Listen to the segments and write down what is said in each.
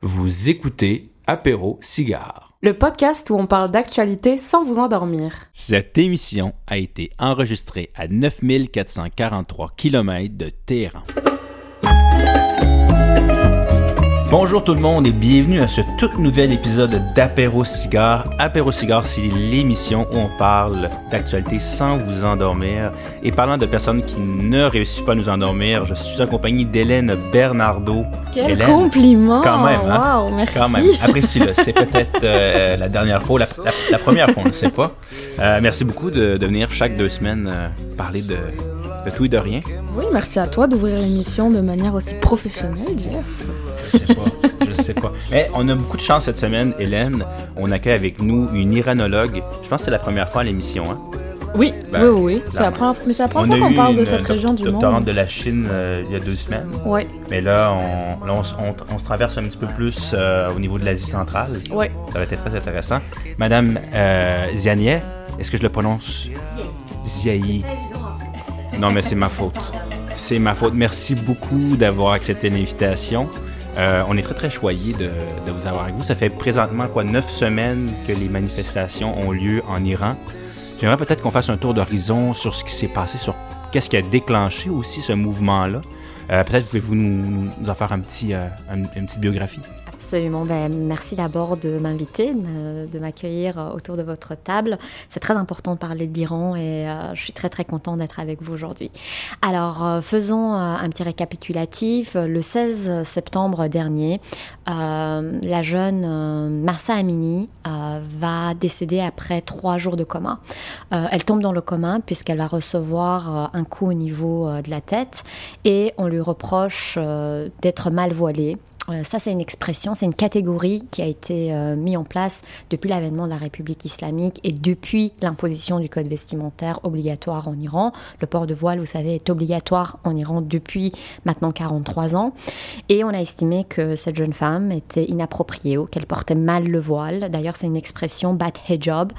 Vous écoutez Apéro Cigare. Le podcast où on parle d'actualité sans vous endormir. Cette émission a été enregistrée à 9443 km de Téhéran. Bonjour tout le monde et bienvenue à ce tout nouvel épisode d'Apéro Cigare. Apéro Cigare, c'est l'émission où on parle d'actualité sans vous endormir. Et parlant de personnes qui ne réussissent pas à nous endormir, je suis en compagnie d'Hélène Bernardo. Quel Hélène, compliment! Quand même, hein? Wow, merci. Quand même, apprécie-le. C'est peut-être euh, la dernière fois, la, la- la première fois, on ne sait pas. Euh, merci beaucoup de, de venir chaque deux semaines euh, parler de, de tout et de rien. Oui, merci à toi d'ouvrir l'émission de manière aussi professionnelle, Jeff. Je sais pas, je sais pas. Mais on a beaucoup de chance cette semaine, Hélène. On accueille avec nous une iranologue. Je pense que c'est la première fois à l'émission. Hein? Oui, Ben, oui, oui, oui. La première, mais c'est la On première a fois qu'on parle de cette doc- région du monde. de la Chine euh, il y a deux semaines. Ouais, Mais là, on, là, on, se- on- on se traverse un petit peu plus euh, au niveau de l'Asie centrale. ouais. Ça va être très intéressant. Madame euh, Zianier, est-ce que je le prononce? Ziaï. Non, mais c'est ma faute. C'est ma faute. Merci beaucoup d'avoir accepté l'invitation. Euh, on est très très choyés de, vous avoir avec vous. Ça fait présentement quoi neuf semaines que les manifestations ont lieu en Iran. J'aimerais peut-être qu'on fasse un tour d'horizon sur ce qui s'est passé, sur qu'est-ce qui a déclenché aussi ce mouvement-là. Euh, peut-être pouvez-vous nous, nous en faire euh, un- une petite biographie. Absolument. Ben, merci d'abord de m'inviter, de, m'accueillir euh, autour de votre table. C'est très important de parler de l'Iran et euh, je suis très très contente d'être avec vous aujourd'hui. Alors, euh, faisons un petit récapitulatif. Le 16 septembre dernier, la jeune Massa Amini va décéder après trois jours de coma. Elle tombe dans le coma puisqu'elle va recevoir un coup au niveau de la tête et on lui reproche d'être mal voilée. Euh, Ça, c'est une expression, c'est une catégorie qui a été euh, mise en place depuis l'avènement de la République islamique et depuis l'imposition du code vestimentaire obligatoire en Iran. Le port de voile, vous savez, est obligatoire en Iran depuis maintenant 43 ans. Et on a estimé que cette jeune femme était inappropriée ou qu'elle portait mal le voile. D'ailleurs, c'est une expression bat hijab,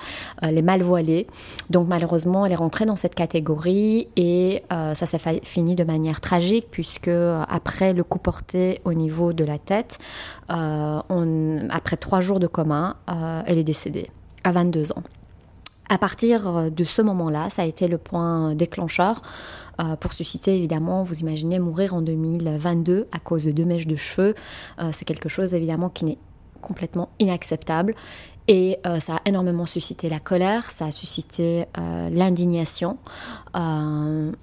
euh, les mal voilés. Donc malheureusement, elle est rentrée dans cette catégorie et euh, ça s'est fini de manière tragique puisque euh, après le coup porté au niveau de la tête, euh, on- après trois jours de coma, euh, elle est décédée à 22 ans. À partir euh, de ce moment-là, ça a été le point déclencheur pour susciter évidemment, vous imaginez mourir en 2022 à cause de deux mèches de cheveux, c'est quelque chose évidemment qui n'est complètement inacceptable. Et ça a énormément suscité la colère, ça a suscité l'indignation.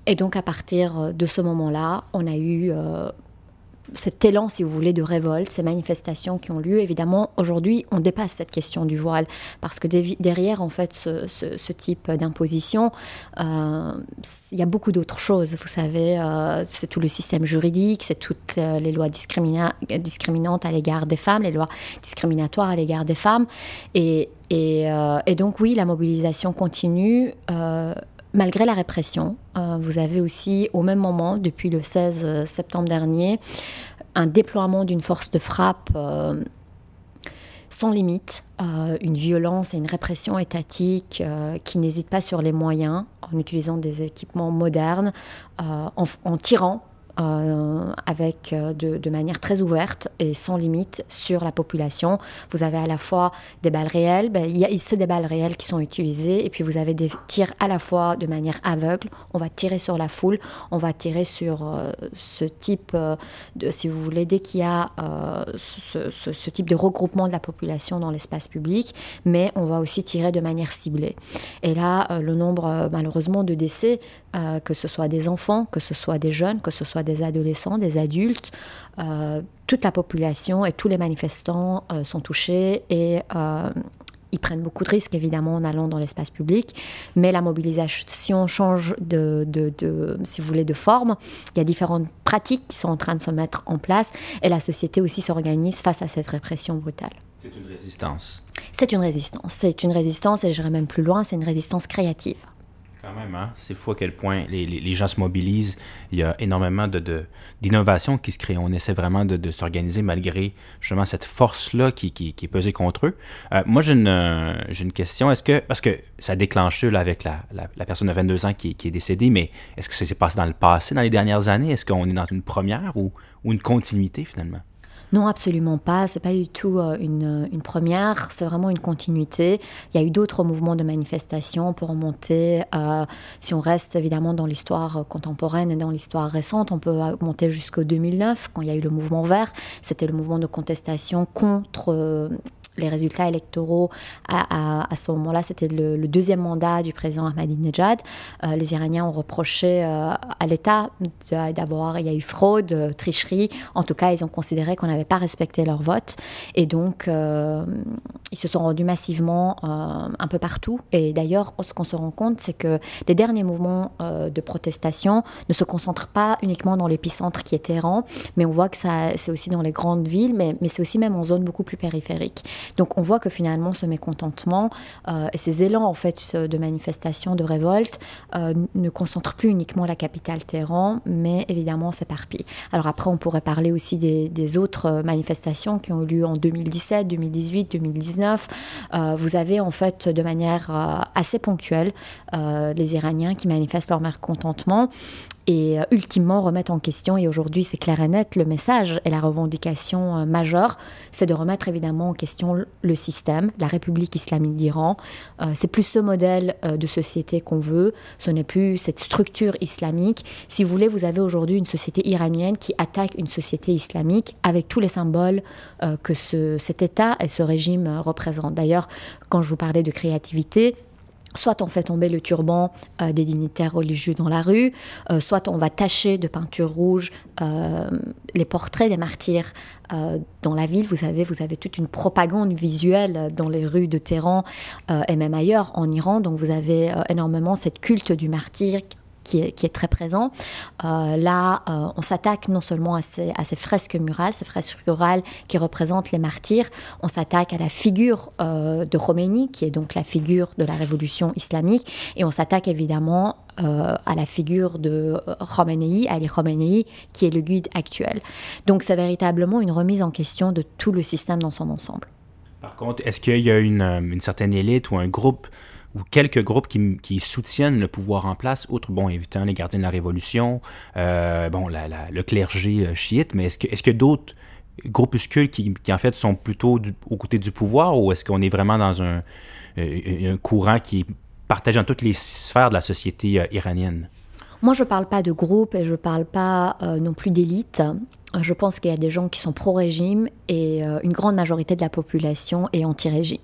Et donc à partir de ce moment-là, on a eu cet élan, si vous voulez, de révolte, ces manifestations qui ont lieu. Évidemment, aujourd'hui, on dépasse cette question du voile parce que derrière, en fait, ce, type d'imposition, euh, il y a beaucoup d'autres choses. Vous savez, euh, c'est tout le système juridique, c'est toutes euh, les lois discrimina- discriminantes à l'égard des femmes, les lois discriminatoires à l'égard des femmes. Et donc, oui, la mobilisation continue. Euh, Malgré la répression, euh, vous avez aussi, au même moment, depuis le 16 septembre dernier, un déploiement d'une force de frappe euh, sans limite, euh, une violence et une répression étatique euh, qui n'hésite pas sur les moyens, en utilisant des équipements modernes, euh, en tirant euh, avec euh, de, manière très ouverte et sans limite sur la population. Vous avez à la fois des balles réelles, ben, il y a c'est des balles réelles qui sont utilisées, et puis vous avez des tirs à la fois de manière aveugle. On va tirer sur la foule, on va tirer sur euh, ce type de, si vous voulez, dès qu'il y a ce, type de regroupement de la population dans l'espace public, mais on va aussi tirer de manière ciblée. Et là, le nombre malheureusement de décès, euh, que ce soit des enfants, que ce soit des jeunes, que ce soit des adolescents, des adultes, euh, toute la population et tous les manifestants euh, sont touchés et ils prennent beaucoup de risques évidemment en allant dans l'espace public, mais la mobilisation change de, de- de- si vous voulez, de forme. Il y a différentes pratiques qui sont en train de se mettre en place et la société aussi s'organise face à cette répression brutale. C'est une résistance. C'est une résistance, c'est une résistance et j'irai même plus loin, c'est une résistance créative. Quand même, hein? c'est fou à quel point les, les- gens se mobilisent. Il y a énormément de, de- d'innovations qui se créent. On essaie vraiment de, de s'organiser malgré justement cette force-là qui, qui, qui est pesée contre eux. Euh, moi, j'ai une, une question. Est-ce que, parce que ça a déclenché là, avec la, la, la personne de 22 ans qui, qui est décédée, mais est-ce que ça s'est passé dans le passé, dans les dernières années? Est-ce qu'on est dans une première ou, ou une continuité finalement? Non, absolument pas. C'est pas du tout euh, une, une première. C'est vraiment une continuité. Il y a eu d'autres mouvements de manifestation pour remonter. Euh, si on reste évidemment dans l'histoire contemporaine et dans l'histoire récente, on peut monter jusqu'au 2009 quand il y a eu le mouvement vert. C'était le mouvement de contestation contre les résultats électoraux à, ce moment-là, c'était le, deuxième mandat du président Ahmadinejad. Euh, les Iraniens ont reproché euh, à l'État d'abord, il y a eu fraude, euh, tricherie. En tout cas, ils ont considéré qu'on n'avait pas respecté leur vote. Et donc, ils se sont rendus massivement un peu partout. Et d'ailleurs, ce qu'on se rend compte, c'est que les derniers mouvements de protestation ne se concentrent pas uniquement dans l'épicentre qui est Téhéran, mais on voit que c'est aussi dans les grandes villes, mais, mais c'est aussi même en zone beaucoup plus périphérique. Donc on voit que finalement ce mécontentement euh, et ces élans en fait de manifestation, de révolte euh, ne concentrent plus uniquement la capitale Téhéran, mais évidemment s'éparpillent. Alors après on pourrait parler aussi des, autres manifestations qui ont eu lieu en 2017, 2018, 2019. vous avez en fait de manière euh, assez ponctuelle les Iraniens qui manifestent leur mécontentement et euh, ultimement remettre en question, et aujourd'hui c'est clair et net, le message et la revendication euh, majeure, c'est de remettre évidemment en question le système, la République islamique d'Iran. Euh, c'est plus ce modèle de société qu'on veut, ce n'est plus cette structure islamique. Si vous voulez, vous avez aujourd'hui une société iranienne qui attaque une société islamique avec tous les symboles que ce, cet État et ce régime représentent. D'ailleurs, quand je vous parlais de créativité, Soit on fait tomber le turban euh, des dignitaires religieux dans la rue, euh, soit on va tacher de peinture rouge euh, les portraits des martyrs dans la ville. Vous savez, vous avez toute une propagande visuelle dans les rues de Téhéran et même ailleurs en Iran. Donc vous avez énormément cette culte du martyr qui est, très présent. Euh, là, euh, on s'attaque non seulement à ces, fresques murales, ces fresques rurales qui représentent les martyrs, on s'attaque à la figure euh, de Khomeini, qui est donc la figure de la révolution islamique, et on s'attaque évidemment à la figure de Khomeini, Ali Khomeini, qui est le guide actuel. Donc c'est véritablement une remise en question de tout le système dans son ensemble. Par contre, est-ce qu'il y a une certaine élite ou un groupe ou quelques groupes qui, soutiennent le pouvoir en place, outre, bon, évidemment, les gardiens de la Révolution, euh, bon, le clergé euh, chiite, mais est-ce que, d'autres groupuscules qui, en fait, sont plutôt aux côtés du pouvoir, ou est-ce qu'on est vraiment dans un, euh, courant qui partage dans toutes les sphères de la société iranienne? Moi, je ne parle pas de groupe et je ne parle pas non plus d'élite. Je pense qu'il y a des gens qui sont pro-régime et euh, une grande majorité de la population est anti-régime.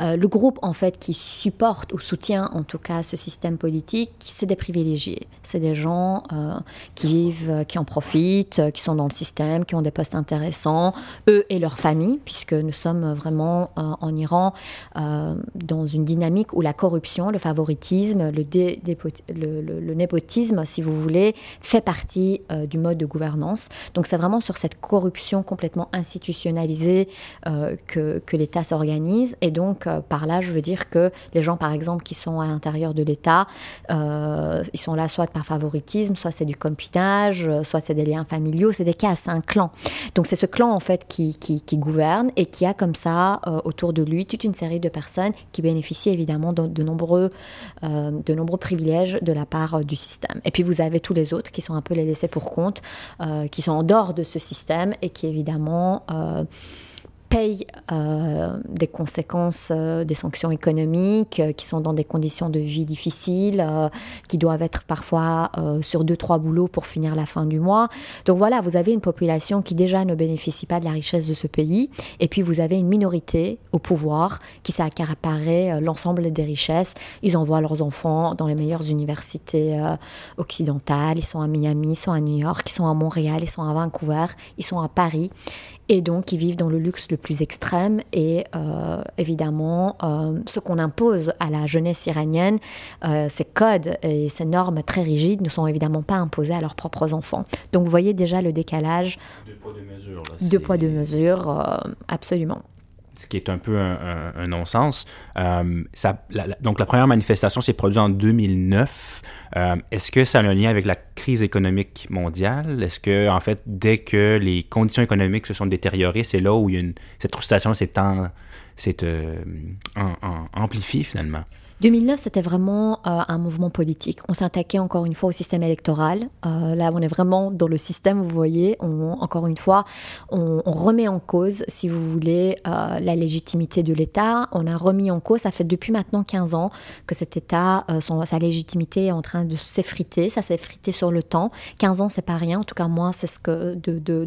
Euh, le groupe en fait qui supporte ou soutient en tout cas ce système politique, c'est des privilégiés. C'est des gens euh, qui vivent, qui en profitent, qui sont dans le système, qui ont des postes intéressants, eux et leurs familles, puisque nous sommes vraiment en Iran dans une dynamique où la corruption, le favoritisme, le, le, népotisme, si vous voulez, fait partie du mode de gouvernance. Donc c'est vraiment sur cette corruption complètement institutionnalisée euh, que, que l'État s'organise. Et donc, euh, par là, je veux dire que les gens, par exemple, qui sont à l'intérieur de l'État, euh, ils sont là soit par favoritisme, soit c'est du compinage, soit c'est des liens familiaux, c'est des cas, c'est un clan. Donc, c'est ce clan, en fait, qui, qui, gouverne et qui a comme ça autour de lui toute une série de personnes qui bénéficient évidemment de, de nombreux, de nombreux privilèges de la part du système. Et puis, vous avez tous les autres qui sont un peu les laissés pour compte, qui sont en dehors de ce système et qui évidemment payent euh, des conséquences euh, des sanctions économiques, euh, qui sont dans des conditions de vie difficiles, qui doivent être parfois sur deux, trois boulots pour finir la fin du mois. Donc voilà, vous avez une population qui déjà ne bénéficie pas de la richesse de ce pays, et puis vous avez une minorité au pouvoir qui s'est l'ensemble des richesses. Ils envoient leurs enfants dans les meilleures universités occidentales, ils sont à Miami, ils sont à New York, ils sont à Montréal, ils sont à Vancouver, ils sont à Paris et donc qui vivent dans le luxe le plus extrême. Et euh, évidemment, euh, ce qu'on impose à la jeunesse iranienne, euh, ces codes et ces normes très rigides ne sont évidemment pas imposés à leurs propres enfants. Donc vous voyez déjà le décalage. Deux poids, deux mesures. Deux poids, deux mesures, absolument ce qui est un peu un, non-sens. Euh, donc, la première manifestation s'est produite en 2009. Euh, est-ce que ça a un lien avec la crise économique mondiale? Est-ce que, en fait, dès que les conditions économiques se sont détériorées, c'est là où cette frustration s'est euh, amplifiée finalement? 2009, c'était vraiment euh, un mouvement politique. On s'attaquait encore une fois au système électoral. Euh, là, on est vraiment dans le système, vous voyez. encore une fois, on, remet en cause, si vous voulez, euh, la légitimité de l'État. On a remis en cause, ça fait depuis maintenant 15 ans que cet État, sa légitimité est en train de s'effriter. Ça s'est effrité sur le temps. 15 ans, c'est pas rien. En tout cas, moi, c'est ce que de, de,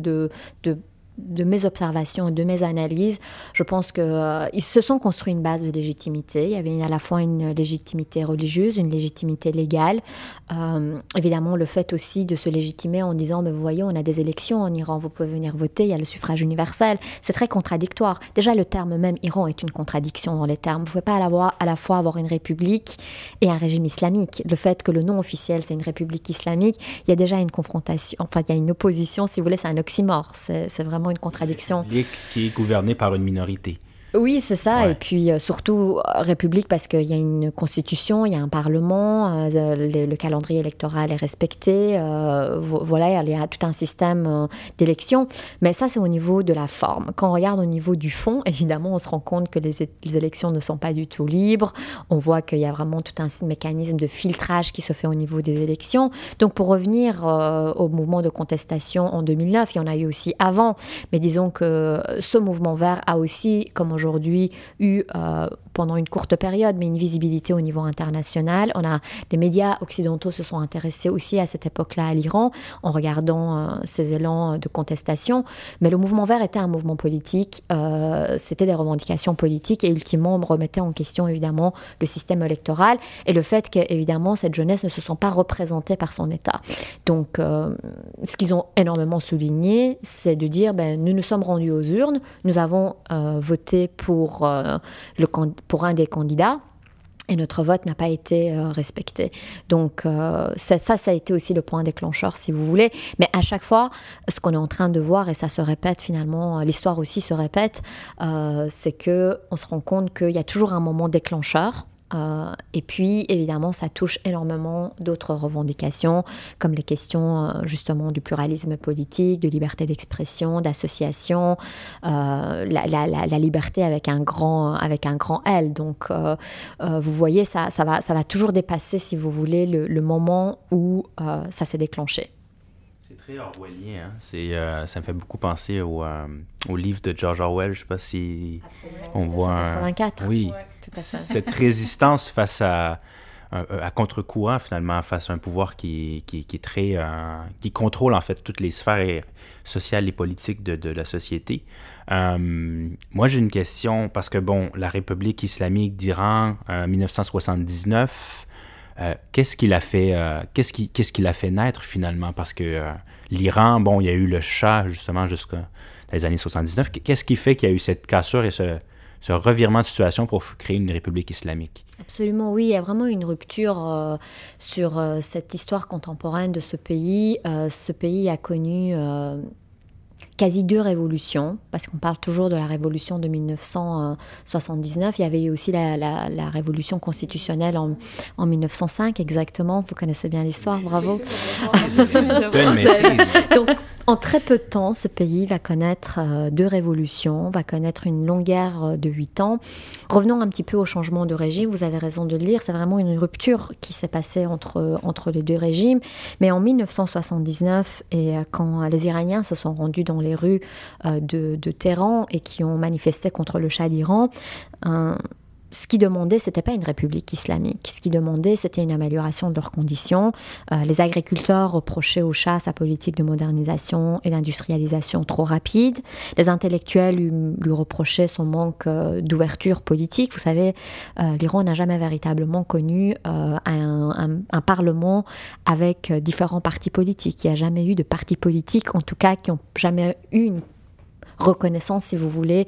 de de mes observations et de mes analyses, je pense qu'ils euh, se sont construits une base de légitimité. Il y avait à la fois une légitimité religieuse, une légitimité légale. Euh, évidemment, le fait aussi de se légitimer en disant, mais vous voyez, on a des élections en Iran, vous pouvez venir voter, il y a le suffrage universel. C'est très contradictoire. Déjà, le terme même Iran est une contradiction dans les termes. Vous ne pouvez pas à la, à la fois avoir une république et un régime islamique. Le fait que le nom officiel, c'est une république islamique, il y a déjà une confrontation, enfin, il y a une opposition, si vous voulez, c'est un oxymore. C'est vraiment une contradiction. Qui est gouvernée par une minorité. Oui, c'est ça. Et puis euh, surtout euh, République parce qu'il y a une constitution, il y a un parlement, euh, le, calendrier électoral est respecté. voilà, il y a tout un système d'élection. Mais ça, c'est au niveau de la forme. Quand on regarde au niveau du fond, évidemment, on se rend compte que les, les élections ne sont pas du tout libres. On voit qu'il y a vraiment tout un mécanisme de filtrage qui se fait au niveau des élections. Donc, pour revenir au mouvement de contestation en 2009, il y en a eu aussi avant. Mais disons que ce mouvement vert a aussi, comme aujourd'hui eu euh, pendant une courte période, mais une visibilité au niveau international. On a, les médias occidentaux se sont intéressés aussi à cette époque-là à l'Iran en regardant euh, ces élans de contestation. Mais le mouvement vert était un mouvement politique, euh, c'était des revendications politiques et ultimement on remettait en question évidemment le système électoral et le fait qu'évidemment cette jeunesse ne se sent pas représentée par son État. Donc ce qu'ils ont énormément souligné, c'est de dire ben, nous nous sommes rendus aux urnes, nous avons voté pour, euh, le, pour un des candidats et notre vote n'a pas été euh, respecté. Donc euh, ça, ça, a été aussi le point déclencheur, si vous voulez. Mais à chaque fois, ce qu'on est en train de voir, et ça se répète finalement, l'histoire aussi se répète, c'est que on se rend compte qu'il y a toujours un moment déclencheur euh, et puis, évidemment, ça touche énormément d'autres revendications, comme les questions euh, justement du pluralisme politique, de liberté d'expression, d'association, euh, la, liberté avec un grand, avec un grand L. Donc, vous voyez, ça, va, ça va toujours dépasser, si vous voulez, le, moment où ça s'est déclenché. Très orwellien. Hein? C'est, ça me fait beaucoup penser au, au, livre de George Orwell. Je ne sais pas si on voit. 84. Oui cette résistance face à, à contre-courant, finalement, face à un pouvoir qui, qui, est très. Euh, qui contrôle, en fait, toutes les sphères sociales et politiques de, de la société. Euh, moi, j'ai une question, parce que, bon, la République islamique d'Iran, en 1979, euh, qu'est-ce qui l'a fait, qu'est-ce qui, qu'est-ce qui fait naître, finalement? Parce que l'Iran, bon, il y a eu le Shah, justement, jusqu'à les années 79. Qu'est-ce qui fait qu'il y a eu cette cassure et ce revirement de situation pour créer une république islamique? Absolument, oui, il y a vraiment une rupture euh, sur euh, cette histoire contemporaine de ce pays. Euh, ce pays a connu quasi deux révolutions, parce qu'on parle toujours de la révolution de 1979. Il y avait eu aussi la, la, révolution constitutionnelle en, en, 1905, exactement. Vous connaissez bien l'histoire, bravo. Donc, en très peu de temps, ce pays va connaître euh, deux révolutions, va connaître une longue guerre euh, de huit ans. Revenons un petit peu au changement de régime. Vous avez raison de le dire, c'est vraiment une rupture qui s'est passée entre, entre les deux régimes. Mais en 1979, et euh, quand les Iraniens se sont rendus dans les rues de, de Téhéran et qui ont manifesté contre le Shah d'Iran, ce qu'ils demandaient, c'était pas une république islamique. Ce qu'ils demandaient, c'était une amélioration de leurs conditions. Euh, les agriculteurs reprochaient au Shah sa politique de modernisation et d'industrialisation trop rapide. Les intellectuels lui, reprochaient son manque euh, d'ouverture politique. Vous savez, euh, l'Iran n'a jamais véritablement connu un, un, parlement avec différents partis politiques. Il n'y a jamais eu de partis politiques, en tout cas, qui n'ont jamais eu une reconnaissance, si vous voulez,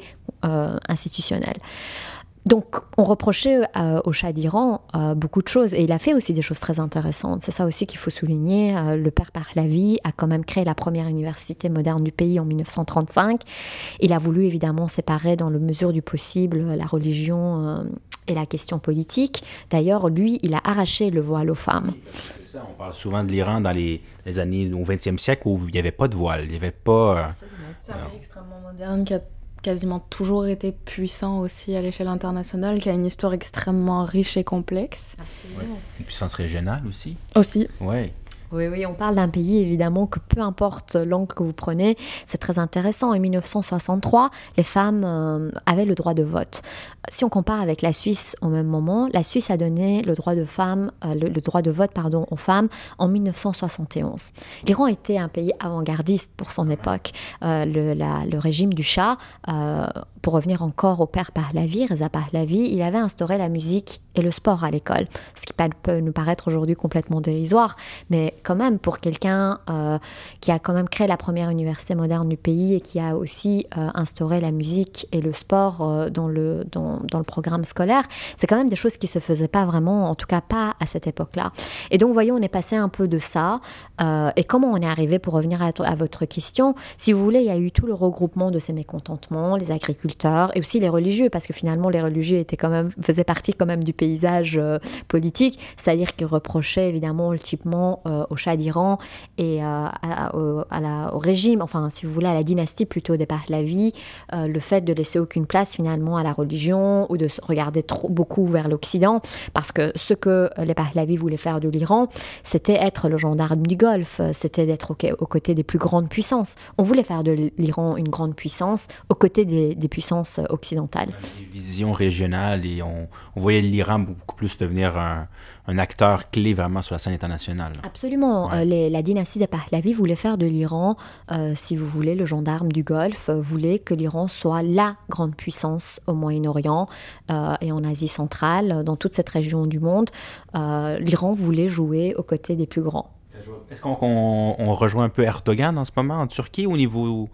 institutionnelle. Donc, on reprochait euh, au Shah d'Iran euh, beaucoup de choses, et il a fait aussi des choses très intéressantes. C'est ça aussi qu'il faut souligner. Euh, le père Pahlavi a quand même créé la première université moderne du pays en 1935. Il a voulu évidemment séparer, dans le mesure du possible, la religion et la question politique. D'ailleurs, lui, il a arraché le voile aux femmes. C'est ça, on parle souvent de l'Iran dans les, années au XXe siècle où il n'y avait pas de voile, il n'y avait pas... C'est un pays extrêmement moderne qui a quasiment toujours été puissant aussi à l'échelle internationale, qui a une histoire extrêmement riche et complexe. Absolument. Une puissance régionale aussi. Aussi. Ouais. Oui, oui, on parle d'un pays évidemment que peu importe l'angle que vous prenez, c'est très intéressant. En 1963, les femmes euh, avaient le droit de vote. Si on compare avec la Suisse au même moment, la Suisse a donné le droit de euh, le, droit de vote pardon aux femmes en 1971. L'Iran était un pays avant-gardiste pour son époque. Euh, le, le, régime du Shah pour revenir encore au père Pahlavi, Reza Pahlavi, il avait instauré la musique le sport à l'école, ce qui peut nous paraître aujourd'hui complètement dérisoire, mais quand même pour quelqu'un euh, qui a quand même créé la première université moderne du pays et qui a aussi euh, instauré la musique et le sport euh, dans, le, dans, dans, le programme scolaire, c'est quand même des choses qui se faisaient pas vraiment, en tout cas pas à cette époque-là. Et donc, voyons, on est passé un peu de ça. et comment on est arrivé, pour revenir à, à votre question, si vous voulez, il y a eu tout le regroupement de ces mécontentements, les agriculteurs, et aussi les religieux, parce que finalement les religieux étaient quand même, faisaient partie quand même du paysage euh, politique, c'est-à-dire qu'ils reprochaient évidemment ultimement euh, au Shah d'Iran et euh, à, la, au, régime, enfin si vous voulez à la dynastie plutôt des Pahlavi, le fait de laisser aucune place finalement à la religion ou de regarder trop beaucoup vers l'Occident, parce que ce que les Pahlavi voulaient faire de l'Iran, c'était être le gendarme du Golfe, c'était d'être aux côtés des plus grandes puissances. On voulait faire de l'Iran une grande puissance aux côtés des, puissances puissance occidentale. Une vision régionale et on, voyait l'Iran beaucoup plus devenir un, acteur clé vraiment sur la scène internationale. Absolument. Euh, la dynastie des Pahlavi voulait faire de l'Iran, euh, si vous voulez, le gendarme du Golfe, euh, voulait que l'Iran soit la grande puissance au Moyen-Orient et en Asie centrale, dans toute cette région du monde. L'Iran voulait jouer aux côtés des plus grands. Est-ce qu'on rejoint un peu Erdogan en ce moment en Turquie au niveau,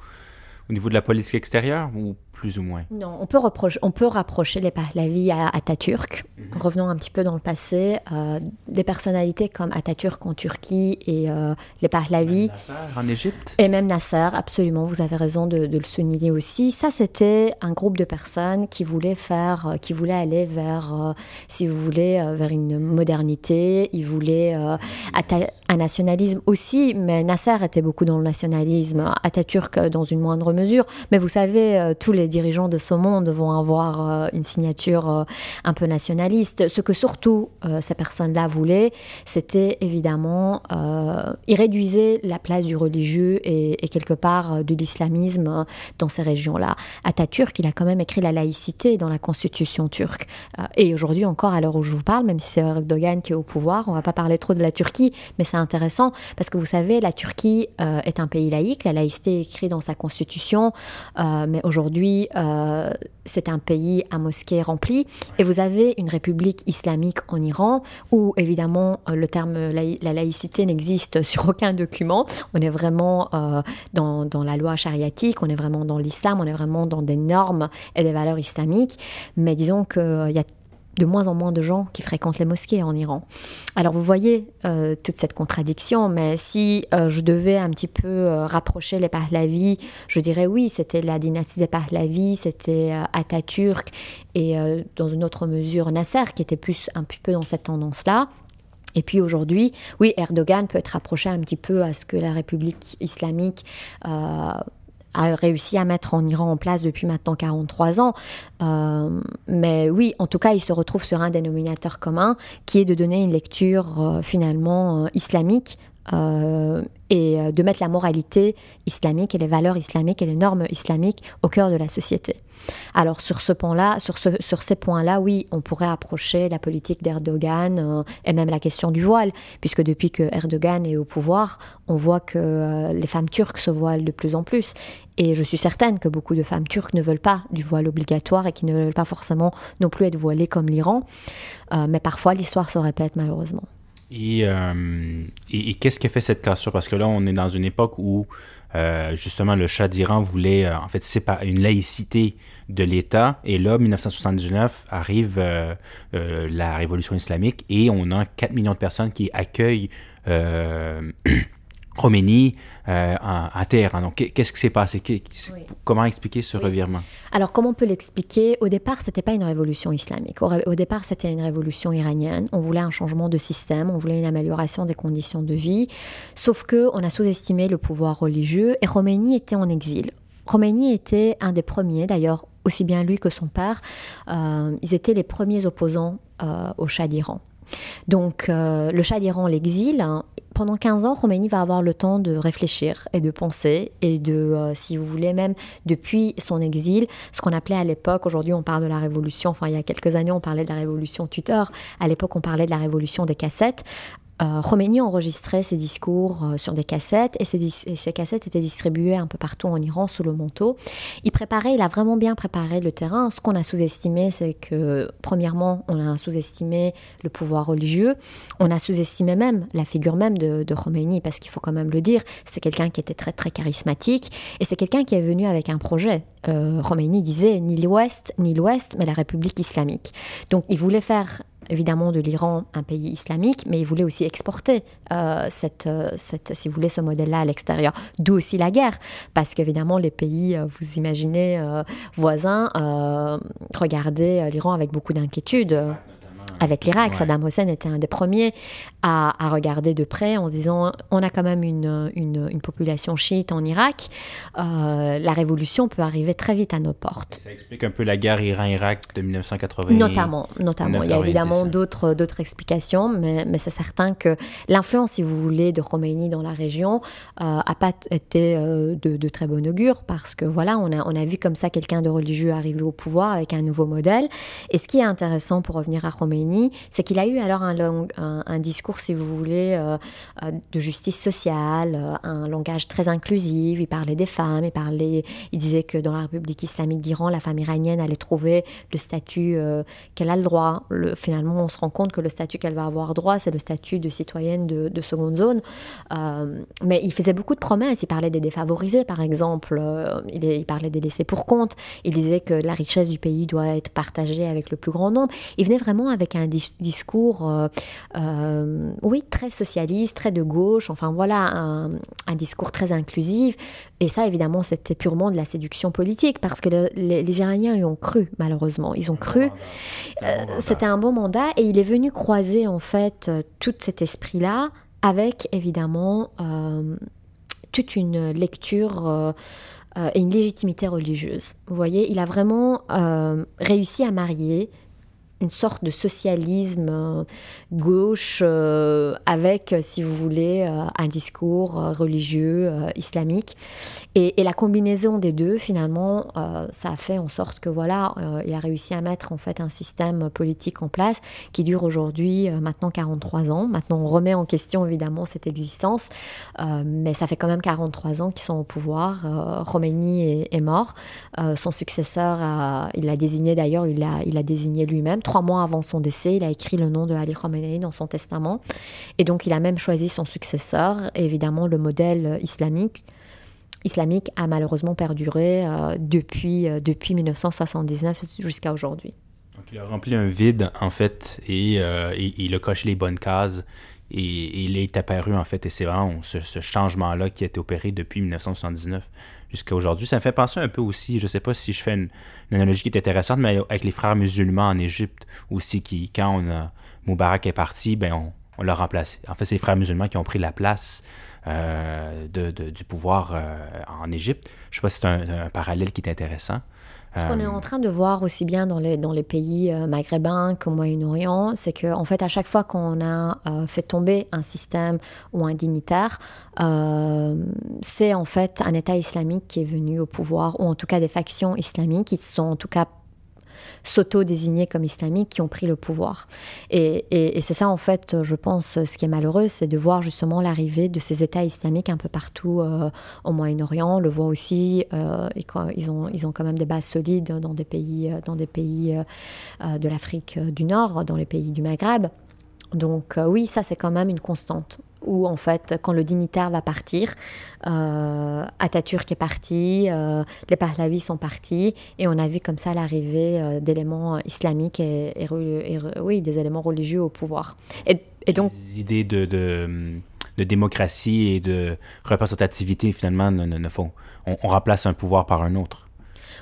au niveau de la politique extérieure ou plus ou moins. Non, on peut, reprocher, on peut rapprocher les Pahlavi à Atatürk. Mhm. Revenons un petit peu dans le passé. Euh, des personnalités comme Atatürk en Turquie et euh, les Pahlavi. Nasser en Égypte. Et même Nasser, absolument, vous avez raison de, le souligner aussi. Ça, c'était un groupe de personnes qui voulaient faire, euh, qui voulaient aller vers, si vous voulez, vers une modernité. Ils voulaient un nationalisme aussi, mais Nasser était beaucoup dans le nationalisme, Atatürk dans une moindre mesure. Mais vous savez, tous les dirigeants de ce monde vont avoir euh, une signature euh, un peu nationaliste. Ce que surtout euh, ces personnes-là voulaient, c'était évidemment, ils réduisaient la place du religieux et, quelque part de l'islamisme dans ces régions-là. Atatürk, il a quand même écrit la laïcité dans la constitution turque. et aujourd'hui encore, à l'heure où je vous parle, même si c'est Erdogan qui est au pouvoir, on va pas parler trop de la Turquie, mais c'est intéressant parce que vous savez, la Turquie est un pays laïque, la laïcité est écrite dans sa constitution, mais aujourd'hui, euh, c'est un pays à mosquées rempli et vous avez une république islamique en Iran où évidemment euh, le terme la laïcité n'existe sur aucun document. On est vraiment euh, dans, dans, la loi chariatique, on est vraiment dans l'islam, on est vraiment dans des normes et des valeurs islamiques. Mais disons qu'il y a de moins en moins de gens qui fréquentent les mosquées en Iran. Alors vous voyez euh, toute cette contradiction, mais si euh, je devais un petit peu euh, rapprocher les Pahlavis, je dirais oui, c'était la dynastie des Pahlavis, c'était Atatürk et dans une autre mesure Nasser qui était plus un petit peu dans cette tendance-là. Et puis aujourd'hui, oui, Erdogan peut être rapproché un petit peu à ce que la République islamique a réussi à mettre en Iran en place depuis maintenant 43 ans. Euh, mais oui, en tout cas, il se retrouve sur un dénominateur commun qui est de donner une lecture euh, finalement euh, islamique et de mettre la moralité islamique et les valeurs islamiques et les normes islamiques au cœur de la société. Alors sur ce point-là, sur, ce, sur ces points-là, oui, on pourrait approcher la politique d'Erdogan et même la question du voile, puisque depuis que Erdogan est au pouvoir, on voit que les femmes turques se voilent de plus en plus. Et je suis certaine que beaucoup de femmes turques ne veulent pas du voile obligatoire et qui ne veulent pas forcément non plus être voilées comme l'Iran. Euh, mais parfois, l'histoire se répète malheureusement. Euh, et, et, qu'est-ce qui a fait cette cassure? Parce que là, on est dans une époque où euh, justement le Shah d'Iran voulait en fait séparer une laïcité de l'État. Et là, 1979 arrive la révolution islamique et on a 4 millions de personnes qui accueillent Khomeini euh, à, Téhéran. Donc, qu'est-ce qui s'est passé? Comment expliquer ce revirement? Alors, comment on peut l'expliquer Au départ, c'était pas une révolution islamique. Au, départ, c'était une révolution iranienne. On voulait un changement de système, on voulait une amélioration des conditions de vie. Sauf que on a sous-estimé le pouvoir religieux et Khomeini était en exil Khomeini était un des premiers, d'ailleurs aussi bien lui que son père, ils étaient les premiers opposants au Shah d'Iran. Donc le Shah d'Iran l'exile, hein, pendant 15 ans, Khomeini va avoir le temps de réfléchir et de penser et de, euh, si vous voulez, même depuis son exil, ce qu'on appelait à l'époque, aujourd'hui on parle de la révolution, enfin il y a quelques années on parlait de la révolution tuteur, à l'époque on parlait de la révolution des cassettes, euh, enregistrait ses discours euh, sur des cassettes et ces, cassettes étaient distribuées un peu partout en Iran sous le manteau. Il préparait, il a vraiment bien préparé le terrain. Ce qu'on a sous-estimé, c'est que premièrement, on a sous-estimé le pouvoir religieux, on a sous-estimé même la figure même de, de parce qu'il faut quand même le dire, c'est quelqu'un qui était très très charismatique et c'est quelqu'un qui est venu avec un projet. Euh, disait ni l'Ouest ni l'Ouest, mais la République islamique. Donc il voulait faire évidemment de l'Iran un pays islamique, mais il voulait aussi exporter euh, cette, euh, cette, si vous voulez, ce modèle-là à l'extérieur. D'où aussi la guerre, parce qu'évidemment les pays, euh, vous imaginez, voisins, regardaient l'Iran avec beaucoup d'inquiétude avec l'Irak. Saddam Hussein était un des premiers à, regarder de près en se disant on a quand même une, une, population chiite en Irak, euh, la révolution peut arriver très vite à nos portes. Ça explique un peu la guerre Iran-Irak de 1980. Notamment, notamment. Il y a évidemment d'autres, d'autres explications, mais, mais c'est certain que l'influence, si vous voulez, de Khomeini dans la région n'a euh, pas été euh, de, de, très bon augure parce que voilà, on a, on a vu comme ça quelqu'un de religieux arriver au pouvoir avec un nouveau modèle. Et ce qui est intéressant pour revenir à Khomeini, c'est qu'il a eu alors un, un, discours, si vous voulez, euh, euh, de justice sociale, euh, un langage très inclusif. Il parlait des femmes, il parlait, il disait que dans la République islamique d'Iran, la femme iranienne allait trouver le statut qu'elle a le droit. Le, finalement, on se rend compte que le statut qu'elle va avoir droit, c'est le statut de citoyenne de, seconde zone. mais il faisait beaucoup de promesses. Il parlait des défavorisés, par exemple. Il, il, parlait des laissés pour compte. Il disait que la richesse du pays doit être partagée avec le plus grand nombre. Il venait vraiment avec un discours, euh, euh, oui, très socialiste, très de gauche, enfin voilà, un, discours très inclusif. Et ça, évidemment, c'était purement de la séduction politique, parce que les, Iraniens y ont cru, malheureusement. Ils ont cru. C'était un, bon mandat, et il est venu croiser, en fait, tout cet esprit-là avec, évidemment, euh, toute une lecture et une légitimité religieuse. Vous voyez, il a vraiment réussi à marier une sorte de socialisme euh, gauche euh, avec, si vous voulez, euh, un discours religieux islamique. Et, la combinaison des deux, finalement, ça a fait en sorte que voilà, il a réussi à mettre en fait un système politique en place qui dure aujourd'hui maintenant 43 ans. Maintenant, on remet en question évidemment cette existence, mais ça fait quand même 43 ans qu'ils sont au pouvoir. Khomeini est, mort. son successeur, il l'a désigné d'ailleurs, il l'a il désigné lui-même trois mois avant son décès, il a écrit le nom de Ali Khamenei dans son testament. Et donc, il a même choisi son successeur. évidemment, le modèle islamique, islamique a malheureusement perduré euh, depuis, euh, depuis 1979 jusqu'à aujourd'hui. Donc, il a rempli un vide, en fait, et, euh, il a coché les bonnes cases. Et, il est apparu, en fait, et c'est vraiment ce, ce changement-là qui a été opéré depuis 1979 jusqu'à aujourd'hui. Ça me fait penser un peu aussi, je sais pas si je fais une, analogie qui est intéressante, mais avec les frères musulmans en Égypte aussi, qui, quand a, Moubarak est parti, ben on, l'a remplacé. En fait, c'est les frères musulmans qui ont pris la place euh, du pouvoir euh, en Égypte. Je sais pas si c'est un, parallèle qui est intéressant. Ce qu'on est en train de voir aussi bien dans les, dans les pays euh, maghrébins qu'au Moyen-Orient, c'est qu'en en fait, à chaque fois qu'on a euh, fait tomber un système ou un dignitaire, euh, c'est en fait un État islamique qui est venu au pouvoir, ou en tout cas des factions islamiques qui sont en tout cas s'auto-désignés comme islamiques qui ont pris le pouvoir. Et, c'est ça, en fait, je pense, ce qui est malheureux, c'est de voir justement l'arrivée de ces États islamiques un peu partout euh, au Moyen-Orient. On le voit aussi, euh, ils, ont, ils ont quand même des bases solides dans des pays, dans des pays euh, de l'Afrique du Nord, dans les pays du Maghreb. Donc oui, ça c'est quand même une constante où en fait, quand le dignitaire va partir, euh, Atatürk est parti, euh, les Pahlavis sont partis, et on a vu comme ça l'arrivée euh, d'éléments islamiques et, oui, des éléments religieux au pouvoir. Et, donc les idées de, de, démocratie et de représentativité finalement ne, ne, font, on, remplace un pouvoir par un autre.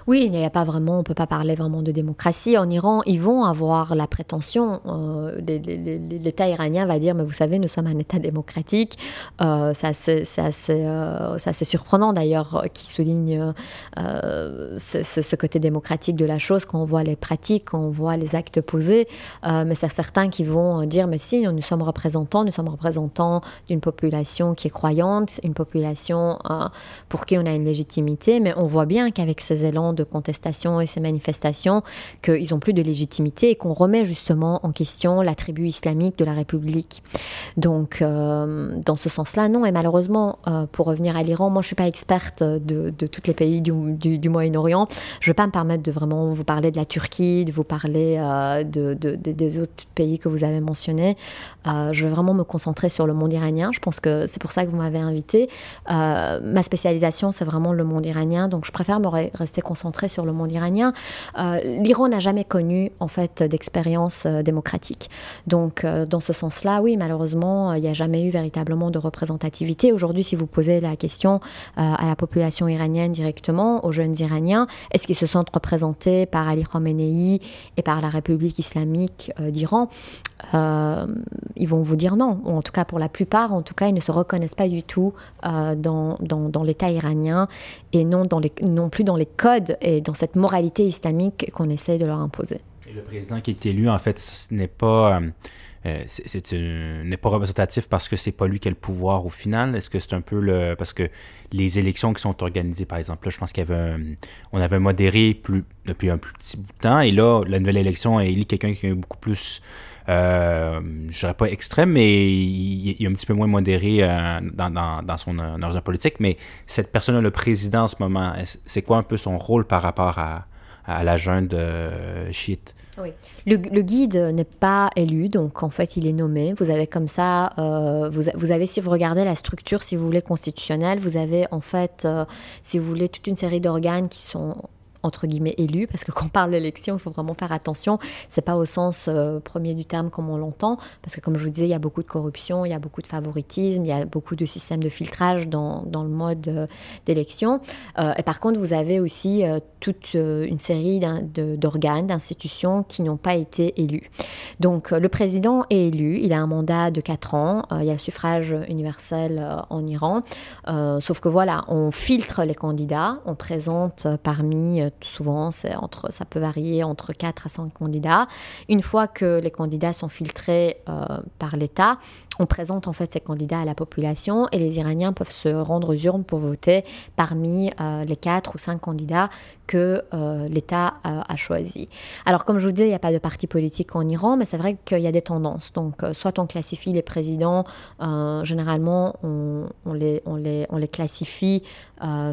Oui, il n'y a pas vraiment, on peut pas parler vraiment de démocratie. En Iran, ils vont avoir la prétention, euh, l'État iranien va dire, mais vous savez, nous sommes un État démocratique. Euh, c'est assez, euh, surprenant d'ailleurs qui souligne ce, ce, côté démocratique de la chose quand on voit les pratiques, quand on voit les actes posés. mais c'est certains qui vont dire, mais si, nous, nous sommes représentants, nous sommes représentants d'une population qui est croyante, une population pour qui on a une légitimité, mais on voit bien qu'avec ces élans de contestation et ces manifestations qu'ils n'ont plus de légitimité et qu'on remet justement en question la tribu islamique de la République. Donc, euh, dans ce sens-là, non. Et malheureusement, euh, pour revenir à l'Iran, moi, je suis pas experte de, tous les pays du, Moyen-Orient. Je vais pas me permettre de vraiment vous parler de la Turquie, de vous parler euh, de, des autres pays que vous avez mentionnés. je vais vraiment me concentrer sur le monde iranien. Je pense que c'est pour ça que vous m'avez invité. ma spécialisation, c'est vraiment le monde iranien. Donc, je préfère me rester concentrée sur le monde iranien, euh, l'Iran n'a jamais connu en fait d'expérience euh, démocratique. Donc euh, dans ce sens-là, oui, malheureusement, il n'y a jamais eu véritablement de représentativité. Aujourd'hui, si vous posez la question à la population iranienne directement, aux jeunes Iraniens, est-ce qu'ils se sentent représentés par Ali Khamenei et par la République islamique d'Iran? Ils vont vous dire non, ou en tout cas pour la plupart, en tout cas, ils ne se reconnaissent pas du tout dans, dans, dans l'État iranien et non, dans les, non plus dans les codes et dans cette moralité islamique qu'on essaye de leur imposer. Le président qui est élu, en fait, ce n'est pas... Euh, euh, pas représentatif parce que c'est pas lui qui a le pouvoir au final. Est-ce que c'est un peu le parce que les élections qui sont organisées, par exemple, là, je pense qu'il y avait modéré depuis un plus petit bout de temps et là la nouvelle élection a élu quelqu'un qui est beaucoup plus euh, je dirais pas extrême, mais il, est un petit peu moins modéré euh, dans, dans, son horizon politique. Mais cette personne-là, le président en ce moment, c'est quoi un peu son rôle par rapport à, la junte euh, chiite? Oui. Le, guide n'est pas élu, donc en fait il est nommé. Vous avez comme ça, euh, vous, avez si vous regardez la structure, si vous voulez constitutionnelle, vous avez en fait, euh, si vous voulez, toute une série d'organes qui sont entre guillemets élu, parce que quand on parle d'élection, il faut vraiment faire attention. C'est pas au sens euh, premier du terme comme on l'entend, parce que comme je vous disais, il y a beaucoup de corruption, il y a beaucoup de favoritisme, il y a beaucoup de systèmes de filtrage dans, dans le mode euh, d'élection. Euh, et par contre, vous avez aussi toute une série d'organes, d'institutions qui n'ont pas été élus. Donc, le président est élu, il a un mandat de 4 ans, il y a le suffrage universel en Iran, sauf que voilà, on filtre les candidats, on présente parmi souvent, ça peut varier entre 4 à 5 candidats. Une fois que les candidats sont filtrés euh, par l'État, on présente en fait ces candidats à la population et les Iraniens peuvent se rendre aux urnes pour voter parmi euh, les 4 ou 5 candidats que euh, l'État a, choisi. Alors comme je vous disais, il n'y a pas de parti politique en Iran, mais c'est vrai qu'il y a des tendances. Donc soit on classifie les présidents, généralement on, les, on, les, on les classifie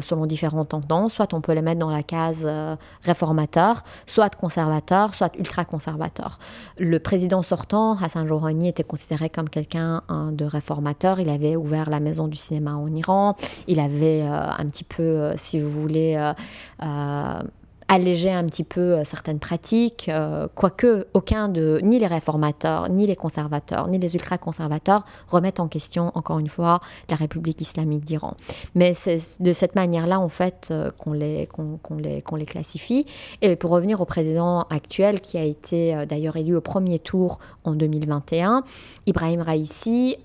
selon différentes tendances, soit on peut les mettre dans la case euh, réformateur, soit conservateur, soit ultra-conservateur. Le président sortant, Hassan Rouhani, était considéré comme quelqu'un de réformateur. Il avait ouvert la maison du cinéma en Iran. Il avait euh, un petit peu, euh, si vous voulez, alléger un petit peu euh, certaines pratiques, euh, quoique aucun de, ni les réformateurs, ni les conservateurs, ni les ultra-conservateurs remettent en question, encore une fois, la République islamique d'Iran. Mais c'est de cette manière-là, en fait, euh, qu'on les, qu'on, les, qu'on les classifie. Et pour revenir au président actuel, qui a été d'ailleurs élu au premier tour en 2021, Ibrahim Raisi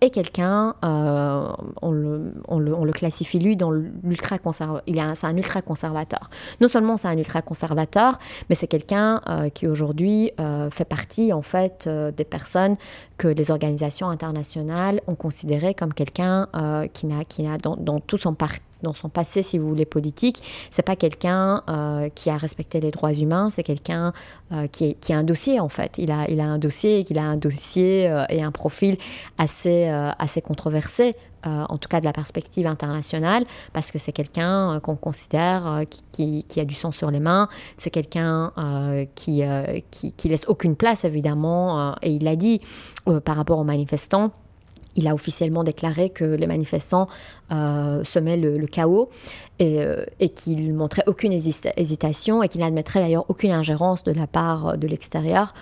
est quelqu'un, on, le, on, le, on, le, classifie lui dans l'ultra-conservateur, c'est un ultra-conservateur. Non seulement un ultra-conservateur, mais c'est quelqu'un euh, qui aujourd'hui euh, fait partie en fait euh, des personnes que les organisations internationales ont considéré comme quelqu'un qui n'a, qui n'a dans, tout son dans son passé, si vous voulez, politique, c'est pas quelqu'un qui a respecté les droits humains, c'est quelqu'un qui, qui, a un dossier en fait. Il a, il a un dossier, qu'il a un dossier et un profil assez, assez controversé euh, en tout cas de la perspective internationale, parce que c'est quelqu'un euh, qu'on considère euh, qui, a du sang sur les mains, c'est quelqu'un qui, qui, laisse aucune place, évidemment, et il l'a dit par rapport aux manifestants. Il a officiellement déclaré que les manifestants semaient le, chaos et, et qu'il montrait aucune hésitation et qu'il n'admettrait d'ailleurs aucune ingérence de la part de l'extérieur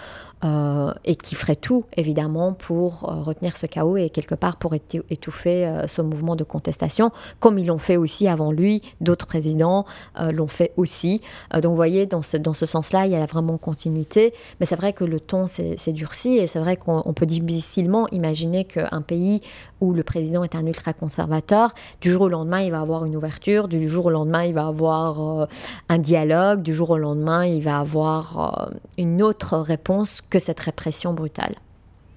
euh, et qui ferait tout, évidemment, pour euh, retenir ce chaos et quelque part pour étouffer euh, ce mouvement de contestation, comme ils l'ont fait aussi avant lui, d'autres présidents l'ont fait aussi. donc vous voyez, dans ce, dans ce sens-là, il y a vraiment continuité, mais c'est vrai que le ton s'est durci et c'est vrai qu'on peut difficilement imaginer qu'un pays où le président est un ultra-conservateur, du jour au lendemain, il va avoir une ouverture, du jour au lendemain, il va avoir un dialogue, du jour au lendemain, il va avoir une autre réponse que cette répression brutale.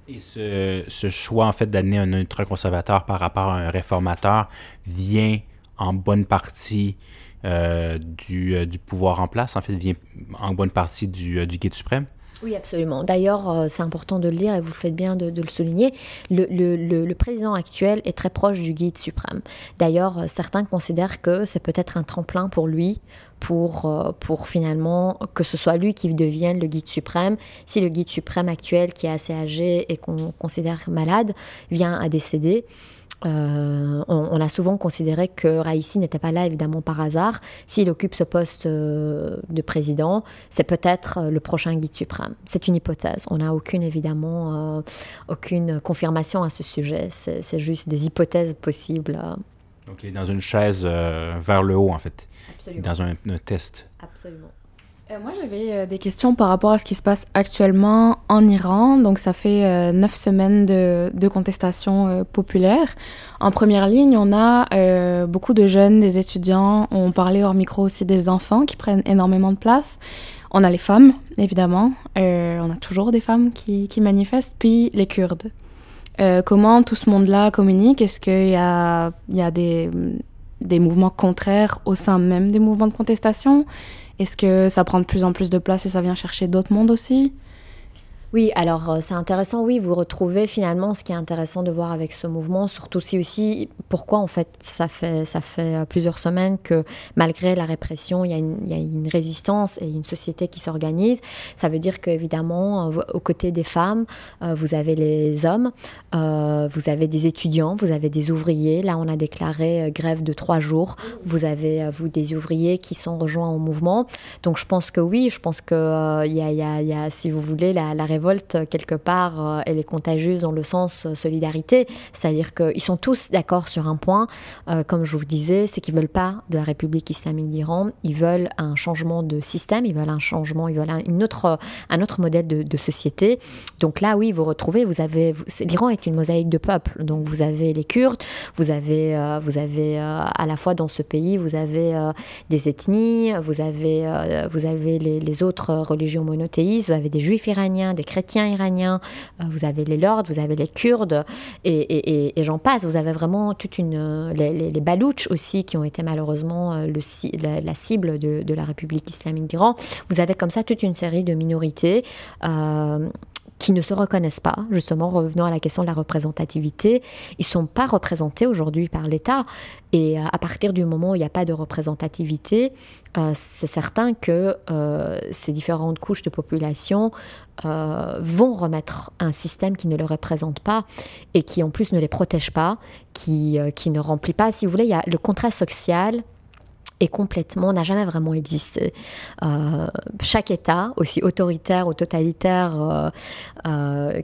Et ce, choix, en fait, d'amener un ultra-conservateur par rapport à un réformateur vient en bonne partie euh, euh, du, pouvoir en place, en fait, vient en bonne partie du, euh, du guide suprême? Oui, absolument. D'ailleurs, c'est important de le dire et vous le faites bien de, le souligner. Le, le, président actuel est très proche du guide suprême. D'ailleurs, certains considèrent que c'est peut-être un tremplin pour lui pour, euh, pour finalement que ce soit lui qui devienne le guide suprême. Si le guide suprême actuel, qui est assez âgé et qu'on considère malade, vient à décéder, euh, on, a souvent considéré que Raïssi n'était pas là évidemment par hasard. S'il occupe ce poste euh, de président, c'est peut-être le prochain guide suprême. C'est une hypothèse. On n'a aucune évidemment aucune confirmation à ce sujet. C'est juste des hypothèses possibles. Donc il est dans une chaise euh, vers le haut, en fait. Absolument. Dans un, test. Absolument. Euh, moi, j'avais euh, des questions par rapport à ce qui se passe actuellement en Iran. Donc, ça fait neuf semaines de, de contestation populaire. En première ligne, on a beaucoup de jeunes, des étudiants. On parlait hors micro aussi des enfants qui prennent énormément de place. On a les femmes, évidemment. on a toujours des femmes qui, qui manifestent. Puis les Kurdes. Euh, comment tout ce monde-là communique? Est-ce qu'il y a, des, des, mouvements contraires au sein même des mouvements de contestation? Est-ce que ça prend de plus en plus de place et ça vient chercher d'autres mondes aussi? Oui, alors euh, c'est intéressant, oui, vous retrouvez finalement ce qui est intéressant de voir avec ce mouvement, surtout si aussi pourquoi en fait ça fait, ça fait euh, plusieurs semaines que malgré la répression, il y a une, il résistance et une société qui s'organise. Ça veut dire qu'évidemment, euh, aux côtés des femmes, vous avez les hommes, vous avez des étudiants, vous avez des ouvriers. Là, on a déclaré grève de trois jours. Vous avez, vous, des ouvriers qui sont rejoints au mouvement. Donc je pense que oui, je pense qu'il y, y, a, si vous voulez, la, la révolution quelque part, euh, elle est contagieuse dans le sens euh, solidarité. C'est-à-dire qu'ils sont tous d'accord sur un point, euh, comme je vous disais, c'est qu'ils veulent pas de la République islamique d'Iran, ils veulent un changement de système, ils veulent un changement, ils veulent un, autre, un autre modèle de, société. Donc là, oui, vous retrouvez, vous avez, l'Iran est une mosaïque de peuples. Donc vous avez les Kurdes, vous avez, vous avez à la fois dans ce pays, vous avez des ethnies, vous avez, vous avez les, les autres religions monothéistes, vous avez des juifs iraniens, des chrétiens iraniens, euh, vous avez les Lords, vous avez les Kurdes, et, j'en passe. Vous avez vraiment toute une. Les, les, Balouches aussi, qui ont été malheureusement euh, le, la, cible de, la République islamique d'Iran. Vous avez comme ça toute une série de minorités. Euh, qui ne se reconnaissent pas, justement, revenons à la question de la représentativité, ils ne sont pas représentés aujourd'hui par l'État. Et à partir du moment où il n'y a pas de représentativité, c'est certain que ces différentes couches de population euh, vont remettre un système qui ne les représente pas et qui en plus ne les protège pas, qui, euh, qui ne remplit pas, si vous voulez, il y a le contrat social est complètement, n'a jamais vraiment existé. Euh, chaque État, aussi autoritaire ou totalitaire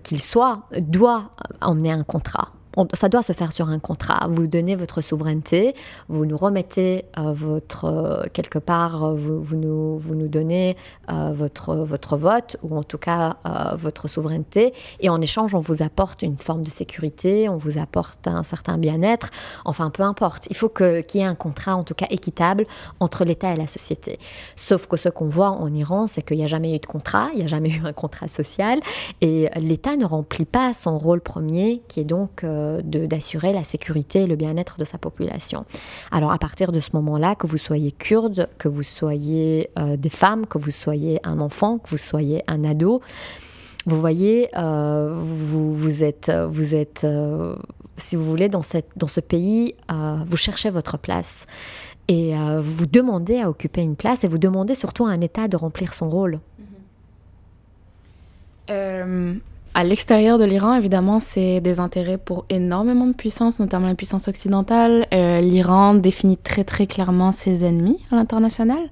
qu'il soit, doit emmener un contrat ça doit se faire sur un contrat. Vous donnez votre souveraineté, vous nous remettez euh, votre euh, quelque part, euh, vous, nous, vous nous donnez votre votre vote ou en tout cas votre souveraineté et en échange on vous apporte une forme de sécurité, on vous apporte un certain bien-être. Enfin peu importe. Il faut que qu'il y ait un contrat en tout cas équitable entre l'État et la société. Sauf que ce qu'on voit en Iran, c'est qu'il n'y a jamais eu de contrat, il n'y a jamais eu un contrat social et l'État ne remplit pas son rôle premier qui est donc d'assurer la sécurité et le bien-être de sa population. Alors à partir de ce moment-là, que vous soyez kurde, que vous soyez euh, des femmes, que vous soyez un enfant, que vous soyez un ado, vous voyez, euh, vous, êtes, vous êtes euh, si vous voulez, dans ce pays, vous cherchez votre place. Et vous demandez à occuper une place et vous demandez surtout à un État de remplir son rôle. À l'extérieur de l'Iran, évidemment, c'est des intérêts pour énormément de puissances, notamment la puissance occidentale. Euh, L'Iran définit très très clairement ses ennemis à l'international.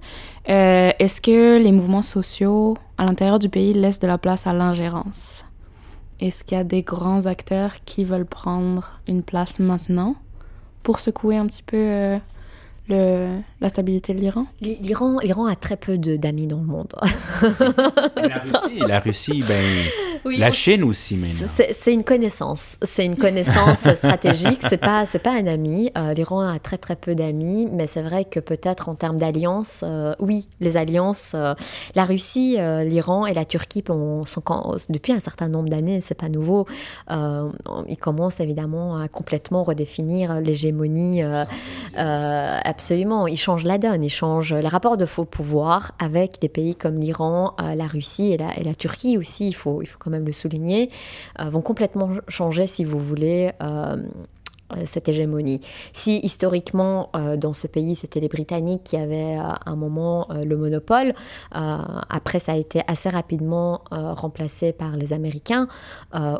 Euh, est-ce que les mouvements sociaux à l'intérieur du pays laisse de la place à l'ingérence? Est-ce qu'il y a des grands acteurs qui veulent prendre une place maintenant pour secouer un petit peu euh, le, la stabilité de l'Iran L'Iran, l'Iran a très peu d'amis dans le monde. la Russie, la Russie, ben, la Chine aussi maintenant. C'est une connaissance, c'est une connaissance stratégique. C'est pas, c'est pas un ami. Euh, L'Iran a très très peu d'amis, mais c'est vrai que peut-être en termes d'alliances, euh, oui, les alliances. Euh, la Russie, l'Iran et la Turquie ont, sont, depuis un certain nombre d'années, c'est pas nouveau. ils commencent évidemment à complètement redéfinir l'hégémonie. absolument, ils changent la donne, ils changent les rapports de faux pouvoir avec des pays comme l'Iran, la Russie et la, Turquie aussi. Il faut, il faut même le souligner, euh, vont complètement changer, si vous voulez, euh, cette hégémonie. Si historiquement dans ce pays c'était les Britanniques qui avaient à un moment le monopole, après ça a été assez rapidement remplacé par les Américains.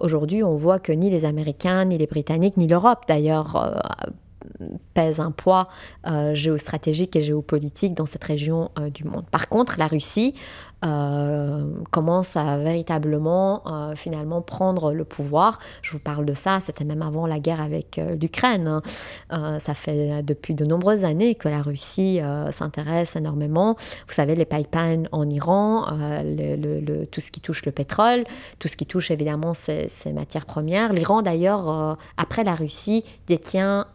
Aujourd'hui on voit que ni les Américains, ni les Britanniques, ni l'Europe d'ailleurs pèse un poids géostratégique et géopolitique dans cette région du monde. Par contre, la Russie euh, commence à véritablement euh, finalement prendre le pouvoir. Je vous parle de ça, c'était même avant la guerre avec euh, l'Ukraine. Hein. ça fait depuis de nombreuses années que la Russie s'intéresse énormément. Vous savez, les pipelines en Iran, tout ce qui touche le pétrole, tout ce qui touche évidemment ces, matières premières. L'Iran d'ailleurs, après la Russie, détient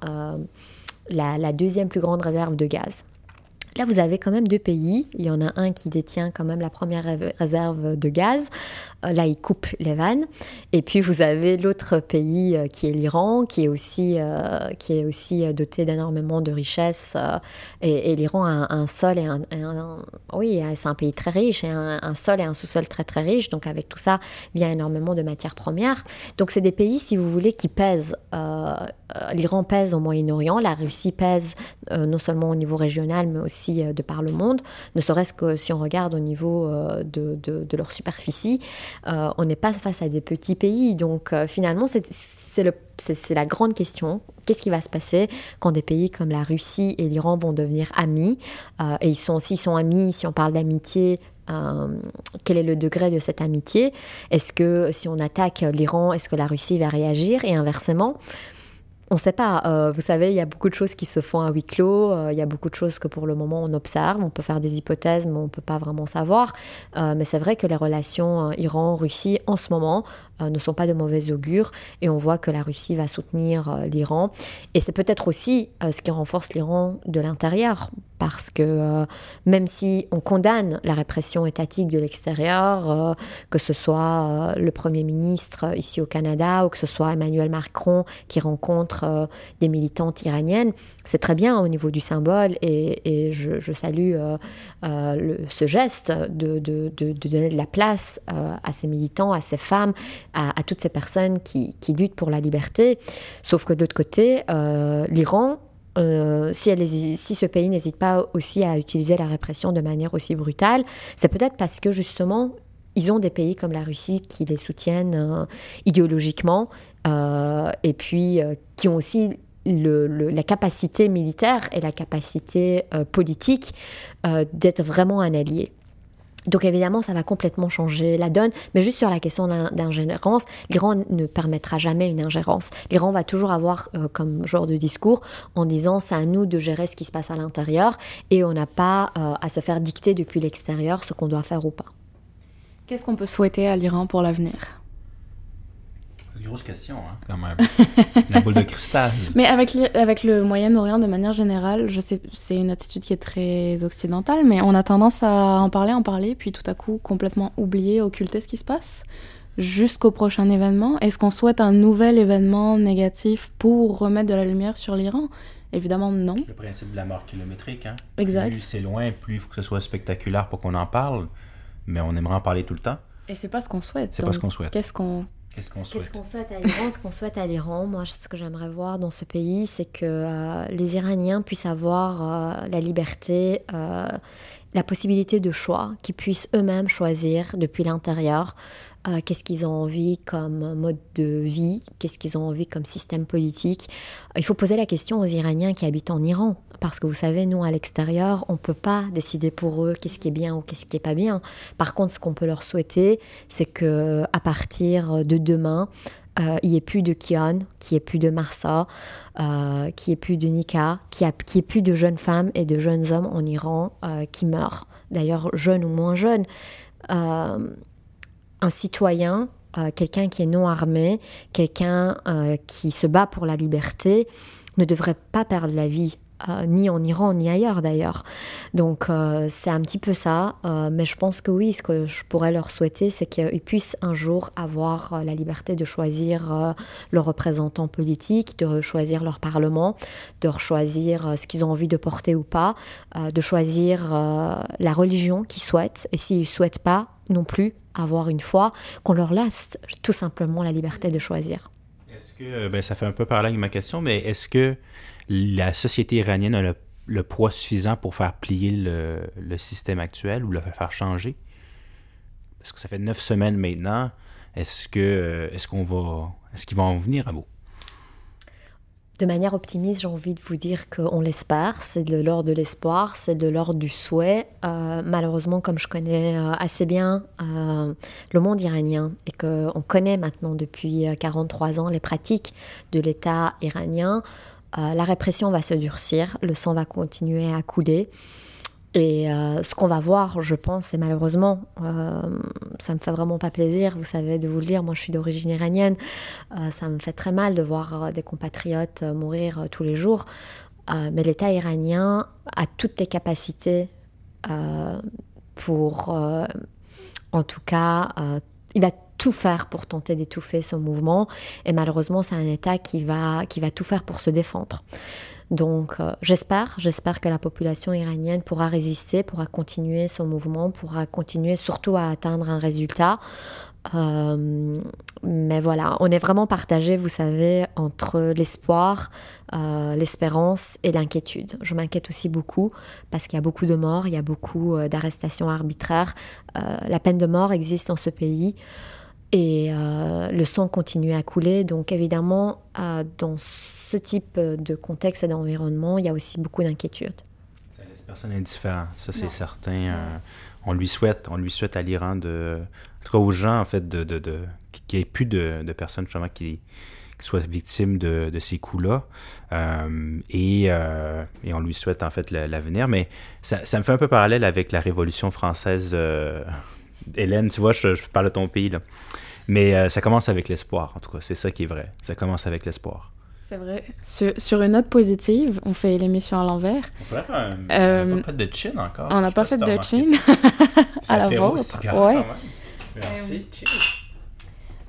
la deuxième plus grande réserve de gaz. Là, vous avez quand même deux pays. Il y en a un qui détient quand même la première réserve de gaz. Euh, là, il coupe les vannes. Et puis, vous avez l'autre pays euh, qui est l'Iran, qui est aussi, euh, qui est aussi doté d'énormément de richesses. et, l'Iran a un, sol et un, oui, c'est un pays très riche et un, sol et un sous-sol très très riche. Donc, avec tout ça, vient énormément de matières premières. Donc, c'est des pays, si vous voulez, qui pèsent. L'Iran pèse au Moyen-Orient, la Russie pèse non seulement au niveau régional, mais aussi de par le monde, ne serait-ce que si on regarde au niveau de, de, leur superficie, euh, on n'est pas face à des petits pays. Donc finalement, c'est la grande question. Qu'est-ce qui va se passer quand des pays comme la Russie et l'Iran vont devenir amis Et ils sont, s'ils sont amis, si on parle d'amitié, quel est le degré de cette amitié? Est-ce que si on attaque l'Iran, est-ce que la Russie va réagir? Et inversement, on ne sait pas. Euh, vous savez, il y a beaucoup de choses qui se font à huis clos. Euh, il y a beaucoup de choses que pour le moment on observe. On peut faire des hypothèses, mais on ne peut pas vraiment savoir. Euh, mais c'est vrai que les relations Iran-Russie en ce moment ne sont pas de mauvais augure et on voit que la Russie va soutenir l'Iran. Et c'est peut-être aussi ce qui renforce l'Iran de l'intérieur parce que même si on condamne la répression étatique de l'extérieur, que ce soit le Premier ministre ici au Canada ou que ce soit Emmanuel Macron qui rencontre euh, des militantes iraniennes. C'est très bien au niveau du symbole et, je, salue euh, euh, ce geste de, donner de la place à ces militants, à ces femmes, à, toutes ces personnes qui, luttent pour la liberté. Sauf que d'autre côté, l'Iran, si, elle, si, ce pays n'hésite pas aussi à utiliser la répression de manière aussi brutale, c'est peut-être parce que justement, ils ont des pays comme la Russie qui les soutiennent idéologiquement euh, et puis euh, qui ont aussi la capacité militaire et la capacité euh, politique d'être vraiment un allié. Donc évidemment, ça va complètement changer la donne, mais juste sur la question d'ingérence, l'Iran ne permettra jamais une ingérence. L'Iran va toujours avoir comme genre de discours en disant c'est à nous de gérer ce qui se passe à l'intérieur et on n'a pas à se faire dicter depuis l'extérieur ce qu'on doit faire ou pas. Qu'est-ce qu'on peut souhaiter à l'Iran pour l'avenir? Une grosse question, hein, quand même. la boule de cristal. Mais avec, avec le Moyen-Orient, de manière générale, je sais, c'est une attitude qui est très occidentale, mais on a tendance à en parler, en parler, puis tout à coup complètement oublier, occulter ce qui se passe jusqu'au prochain événement. Est-ce qu'on souhaite un nouvel événement négatif pour remettre de la lumière sur l'Iran? Évidemment, non. Le principe de la mort kilométrique. Hein? Exact. Plus c'est loin, plus il faut que ce soit spectaculaire pour qu'on en parle, mais on aimerait en parler tout le temps. Et c'est pas ce qu'on souhaite. C'est pas ce qu'on souhaite. Qu'est-ce qu'on Qu'est-ce qu'on souhaite à l'Iran? Ce qu'on souhaite à l'Iran, moi, ce que j'aimerais voir dans ce pays, c'est que euh, les Iraniens puissent avoir euh, la liberté, euh, la possibilité de choix, qu'ils puissent eux-mêmes choisir depuis l'intérieur qu'est-ce qu'ils ont envie comme mode de vie, qu'est-ce qu'ils ont envie comme système politique? Il faut poser la question aux Iraniens qui habitent en Iran, parce que vous savez, nous à l'extérieur, on ne peut pas décider pour eux qu'est-ce qui est bien ou qu'est-ce qui est pas bien. Par contre, ce qu'on peut leur souhaiter, c'est que à partir de demain, euh, il n'y ait plus de Kion, qu'il n'y ait plus de Marsa, euh, qu'il n'y ait plus de Nika, qu'il n'y ait, plus de jeunes femmes et de jeunes hommes en Iran euh, qui meurent. D'ailleurs, jeunes ou moins jeunes. Un citoyen, quelqu'un qui est non armé, quelqu'un qui se bat pour la liberté, ne devrait pas perdre la vie euh, ni en Iran ni ailleurs d'ailleurs. Donc euh, c'est un petit peu ça, euh, mais je pense que oui, ce que je pourrais leur souhaiter, c'est qu'ils puissent un jour avoir la liberté de choisir leurs représentants politiques, de choisir leur parlement, de choisir ce qu'ils ont envie de porter ou pas, de choisir la religion qu'ils souhaitent, et s'ils ne souhaitent pas non plus avoir une foi, qu'on leur laisse tout simplement la liberté de choisir. Est-ce que, ben, ça fait un peu parler avec ma question, mais est-ce que la société iranienne a le, poids suffisant pour faire plier le, système actuel ou le faire changer? Parce que ça fait neuf semaines maintenant. Est-ce que est-ce qu'on va est-ce qu'ils vont en venir à bout? De manière optimiste, j'ai envie de vous dire qu'on l'espère, c'est de l'ordre de l'espoir, c'est de l'ordre du souhait. Euh, malheureusement, comme je connais euh, assez bien euh, le monde iranien et qu'on connaît maintenant depuis 43 ans les pratiques de l'État iranien, la répression va se durcir, le sang va continuer à couler. Et euh, ce qu'on va voir, je pense, et malheureusement, euh, ça me fait vraiment pas plaisir, vous savez, de vous le dire, moi je suis d'origine iranienne, ça me fait très mal de voir des compatriotes mourir tous les jours, mais l'État iranien a toutes les capacités pour, en tout cas, il va tout faire pour tenter d'étouffer ce mouvement. Et malheureusement, c'est un État qui va, qui va tout faire pour se défendre. Donc euh, j'espère, j'espère que la population iranienne pourra résister, pourra continuer son mouvement, pourra continuer surtout à atteindre un résultat. Euh, mais voilà, on est vraiment partagé, vous savez, entre l'espoir, euh, l'espérance et l'inquiétude. Je m'inquiète aussi beaucoup parce qu'il y a beaucoup de morts, il y a beaucoup d'arrestations arbitraires. la peine de mort existe dans ce pays. Et euh, le sang continue à couler. Donc évidemment, euh, dans ce type de contexte et d'environnement, il y a aussi beaucoup d'inquiétudes. Ça laisse personne indifférent, ça c'est certain. Euh, on lui souhaite, on lui souhaite à l'Iran de, en tout cas aux gens en fait, de, de, de qu'il n'y ait plus de, personnes justement qui, soient victimes de, ces coups-là. et, et, on lui souhaite en fait l'avenir. Mais ça, ça, me fait un peu parallèle avec la Révolution française. Hélène, tu vois, je, je parle de ton pays là. Mais euh, ça commence avec l'espoir, en tout cas. C'est ça qui est vrai. Ça commence avec l'espoir. C'est vrai. Sur, une note positive, on fait l'émission à l'envers. On euh, n'a pas fait de chin encore. On n'a pas, fait de chin. à la vôtre. Ouais. Merci.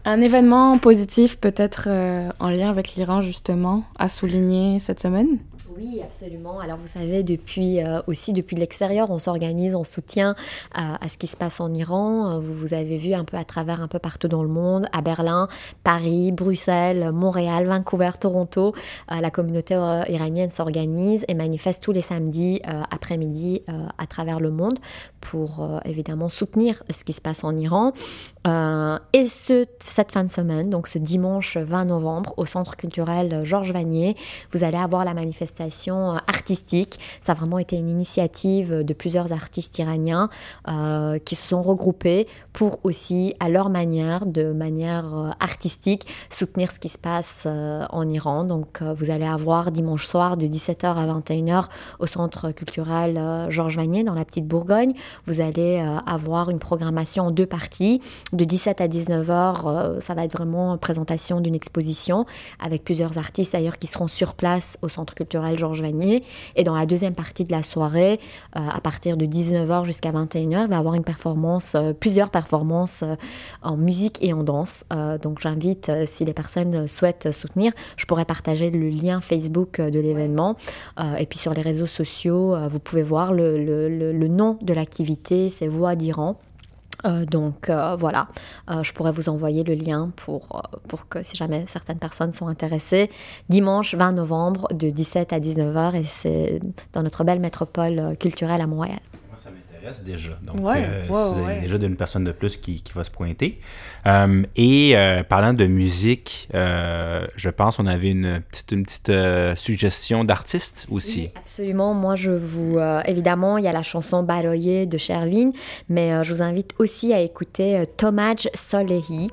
Un événement positif peut-être euh, en lien avec l'Iran justement à souligner cette semaine? Oui, absolument. Alors vous savez, depuis euh, aussi depuis l'extérieur, on s'organise en soutien à, ce qui se passe en Iran. Euh, vous, vous avez vu un peu à travers, un peu partout dans le monde, à Berlin, Paris, Bruxelles, Montréal, Vancouver, Toronto. Euh, la communauté iranienne s'organise et manifeste tous les samedis après-midi à travers le monde pour évidemment soutenir ce qui se passe en Iran. Et ce, cette fin de semaine, donc ce dimanche 20 novembre, au Centre culturel Georges Vanier, vous allez avoir la manifestation euh, artistique. Ça a vraiment été une initiative de plusieurs artistes iraniens euh, qui se sont regroupés pour aussi, à leur manière, de manière euh, artistique, soutenir ce qui se passe en Iran. Donc vous allez avoir dimanche soir de 17h à 21h au Centre culturel Georges Vanier dans la Petite Bourgogne. Vous allez avoir une programmation en deux parties. De 17 à 19h, ça va être vraiment une présentation d'une exposition avec plusieurs artistes d'ailleurs qui seront sur place au Centre culturel Georges Vanier. Et dans la deuxième partie de la soirée, euh, à partir de 19h jusqu'à 21h, il va y avoir une performance, euh, plusieurs performances euh, en musique et en danse. donc j'invite, si les personnes souhaitent soutenir, je pourrais partager le lien Facebook de l'événement. et puis sur les réseaux sociaux, vous pouvez voir le, le nom de l'activité, c'est Voix d'Iran. Euh, donc euh, voilà, euh, je pourrais vous envoyer le lien pour, pour que si jamais certaines personnes sont intéressées. Dimanche 20 novembre de 17 à 19h et c'est dans notre belle métropole culturelle à Montréal. Déjà. Donc, c'est déjà d'une personne de plus qui, qui va se pointer. Euh, et euh, parlant de musique, euh, je pense qu'on avait une petite, une petite suggestion d'artiste aussi. Oui, absolument. Moi, je vous. évidemment, il y a la chanson Baroye de Shervin, mais je vous invite aussi à écouter Tomaj Solehi.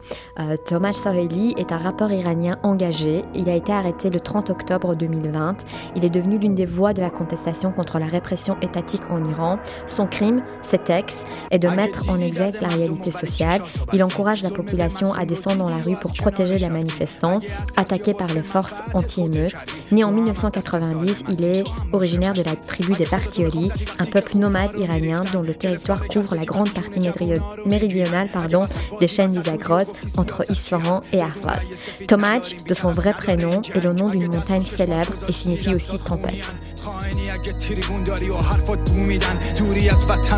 Tomaj Solehi est un rappeur iranien engagé. Il a été arrêté le 30 octobre 2020. Il est devenu l'une des voix de la contestation contre la répression étatique en Iran. Son crime, cet ex, est de mettre en exergue la réalité sociale. Il encourage la population à descendre dans la rue pour protéger les manifestants attaqués par les forces anti-émeutes. Né en 1990, il est originaire de la tribu des Partioli, un peuple nomade iranien dont le territoire couvre la grande partie méridionale pardon, des chaînes d'Isagros entre Isfahan et Arfaz. Tomaj, de son vrai prénom, est le nom d'une montagne célèbre et signifie aussi tempête.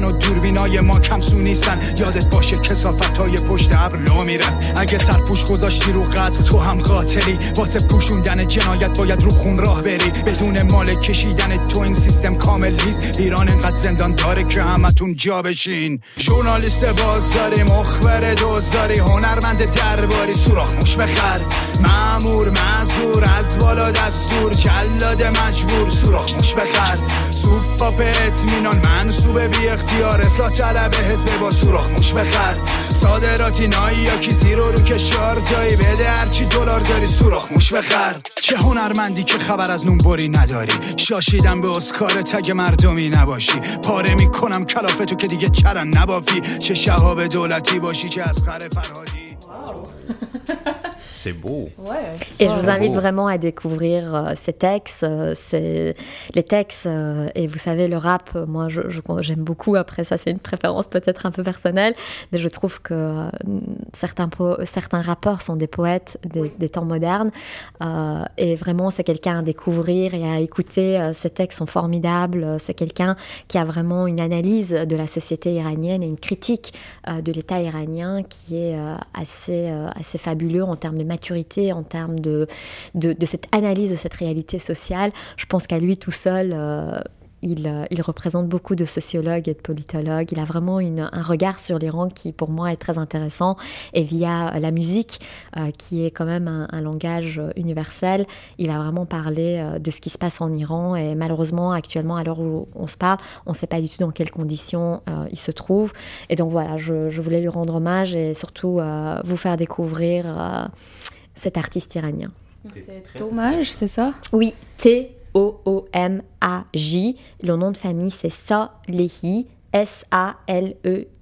و دوربینای ما کمسو نیستن. یادت باشه کسافت های پشت ابر لا میرن. اگه سرپوش گذاشتی رو قتل تو هم قاتلی. واسه پوشوندن جنایت باید رو خون راه بری. بدون مال کشیدن تو این سیستم کامل نیست. ایران انقدر زندان داره که همتون جا بشین. ژورنالیست بازاری مخبر دوزاری هنرمند درباری. سوراخ موش بخر. معمور معذور از بالا دستور. جلاد مجبور سوراخ موش بخر. سوپ پاپ اطمینان منصوب بی اختیار اصلاح طلب حزب با سوراخ موش بخر صادراتی نایی یا کی زیرو رو کشار. جایی بده هرچی دلار داری سوراخ موش بخر چه هنرمندی که خبر از نونبری نداری. شاشیدم به اسکار تگ مردمی نباشی. پاره می‌کنم کلافتو که دیگه چرن نبافی. چه شهاب دولتی باشی چه از فرهادی. c'est beau. et je vous invite vraiment à découvrir euh, ces textes. Euh, c'est les textes, euh, et vous savez, le rap, moi, j'aime je, j'aime beaucoup. Après, ça, c'est une préférence peut-être un peu personnelle, mais je trouve que certains, certains rappeurs sont des poètes des, temps modernes. et vraiment, c'est quelqu'un à découvrir et à écouter. Ces textes sont formidables. C'est quelqu'un qui a vraiment une analyse de la société iranienne et une critique de l'État iranien qui est assez, assez fabuleux en termes de en termes de, de, cette analyse de cette réalité sociale. Je pense qu'à lui tout seul, euh, il, euh, il, représente beaucoup de sociologues et de politologues. Il a vraiment une, un regard sur l'Iran qui, pour moi, est très intéressant. Et via la musique, euh, qui est quand même un, langage universel, il va vraiment parler de ce qui se passe en Iran. Et malheureusement, actuellement, à l'heure où on se parle, on ne sait pas du tout dans quelles conditions il se trouve. Et donc voilà, je, je, voulais lui rendre hommage et surtout vous faire découvrir cet artiste iranien. C'est Tomaj, c'est ça? Oui, T-O-O-M-A-J. Le nom de famille, c'est Salehi, S-A-L-E-H-I.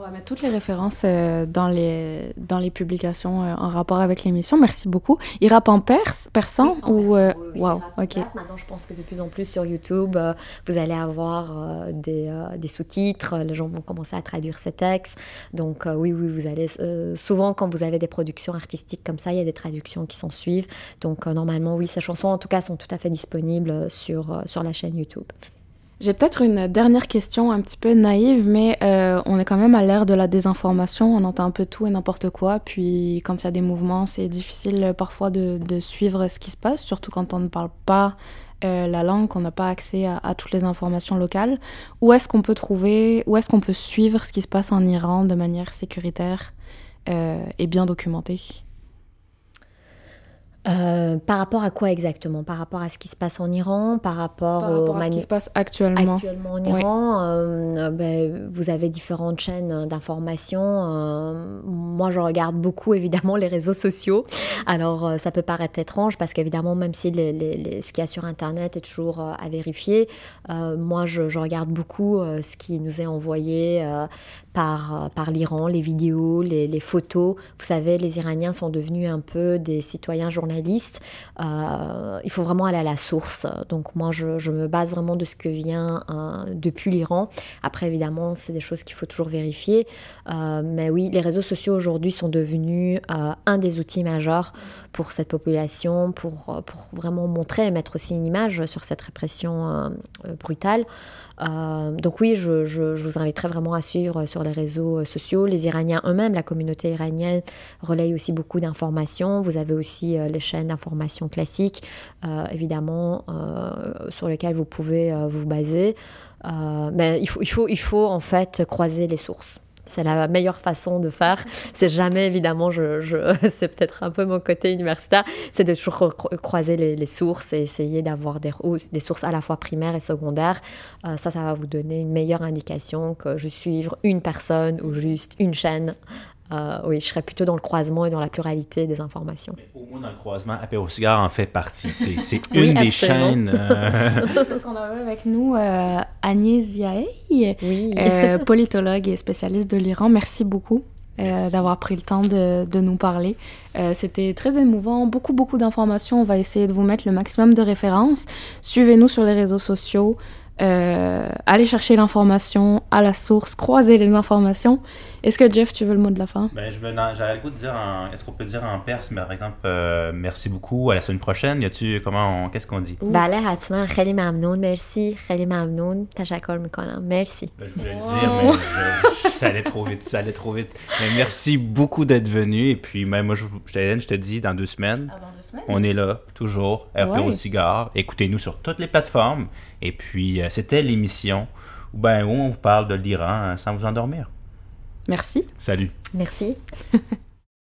On va mettre toutes les références euh, dans, les, dans les publications euh, en rapport avec l'émission. Merci beaucoup. Il rappe en perse, persan ou euh, wow, ok. Maintenant, je pense que de plus en plus sur YouTube, vous allez avoir des, des sous-titres. Les gens vont commencer à traduire ces textes. Donc oui, oui, vous allez souvent quand vous avez des productions artistiques comme ça, il y a des traductions qui s'en suivent. Donc normalement, oui, ces chansons en tout cas sont tout à fait disponibles sur sur la chaîne YouTube. J'ai peut-être une dernière question un petit peu naïve, mais euh, on est quand même à l'ère de la désinformation, on entend un peu tout et n'importe quoi, puis quand il y a des mouvements, c'est difficile euh, parfois de, suivre ce qui se passe, surtout quand on ne parle pas euh, la langue, qu'on n'a pas accès à, toutes les informations locales. Où est-ce qu'on peut trouver, où est-ce qu'on peut suivre ce qui se passe en Iran de manière sécuritaire et bien documentée? Euh, par rapport à quoi exactement? Par rapport à ce qui se passe en Iran Par rapport, à ce qui se passe actuellement, actuellement en Iran euh, ben, Vous avez différentes chaînes d'information. Euh, moi, je regarde beaucoup, évidemment, les réseaux sociaux. Alors, ça peut paraître étrange parce qu'évidemment, même si les, ce qu'il y a sur Internet est toujours à vérifier, moi, je, je, regarde beaucoup ce qui nous est envoyé par, par l'Iran, les vidéos, les, photos. Vous savez, les Iraniens sont devenus un peu des citoyens journalistes euh, il faut vraiment aller à la source. Donc moi, je, me base vraiment de ce que vient euh, depuis l'Iran. Après, évidemment, c'est des choses qu'il faut toujours vérifier. Euh, mais oui, les réseaux sociaux aujourd'hui sont devenus un des outils majeurs pour cette population, pour, pour vraiment montrer et mettre aussi une image sur cette répression brutale. Donc oui, je, vous inviterai vraiment à suivre sur sur les réseaux sociaux. Les Iraniens eux-mêmes, la communauté iranienne, relaye aussi beaucoup d'informations. Vous avez aussi les chaînes d'information classiques, évidemment, sur lesquelles vous pouvez vous baser. mais il faut, il, faut, il faut en fait croiser les sources c'est la meilleure façon de faire. C'est jamais, évidemment, je, c'est peut-être un peu mon côté universitaire, c'est de toujours croiser les, sources et essayer d'avoir des, sources à la fois primaires et secondaires. Euh, ça, ça va vous donner une meilleure indication que je suivre une personne ou juste une chaîne euh, oui, je serais plutôt dans le croisement et dans la pluralité des informations. au moins dans le croisement, Apéro Cigare en fait partie. C'est une des chaînes. Euh, Parce qu'on avait avec nous euh, Agnès Ziaei, politologue et spécialiste de l'Iran. Merci beaucoup. d'avoir pris le temps de, de nous parler. C'était très émouvant, beaucoup, beaucoup d'informations. On va essayer de vous mettre le maximum de références. Suivez-nous sur les réseaux sociaux. Euh, aller chercher l'information à la source, croiser les informations. Est-ce que Jeff, tu veux le mot de la fin ben, J'aurais le goût de dire, est-ce qu'on peut dire en perse, par exemple, euh, merci beaucoup, à la semaine prochaine. Y a-tu comment, qu'est-ce qu'on dit بله حتما خیلی ممنون مرسی خیلی ممنون تشکر میکنم merci. Ben, je voulais le dire, mais je, ça allait trop vite, ça allait trop vite. Mais merci beaucoup d'être venu et puis ben, moi je, je, te dis dans deux semaines, ah, dans deux semaines. on est là toujours, RPO ouais. au cigare. Écoutez-nous sur toutes les plateformes. Et puis, euh, c'était l'émission où, ben, où on vous parle de l'Iran hein, sans vous endormir. Merci. Salut. Merci.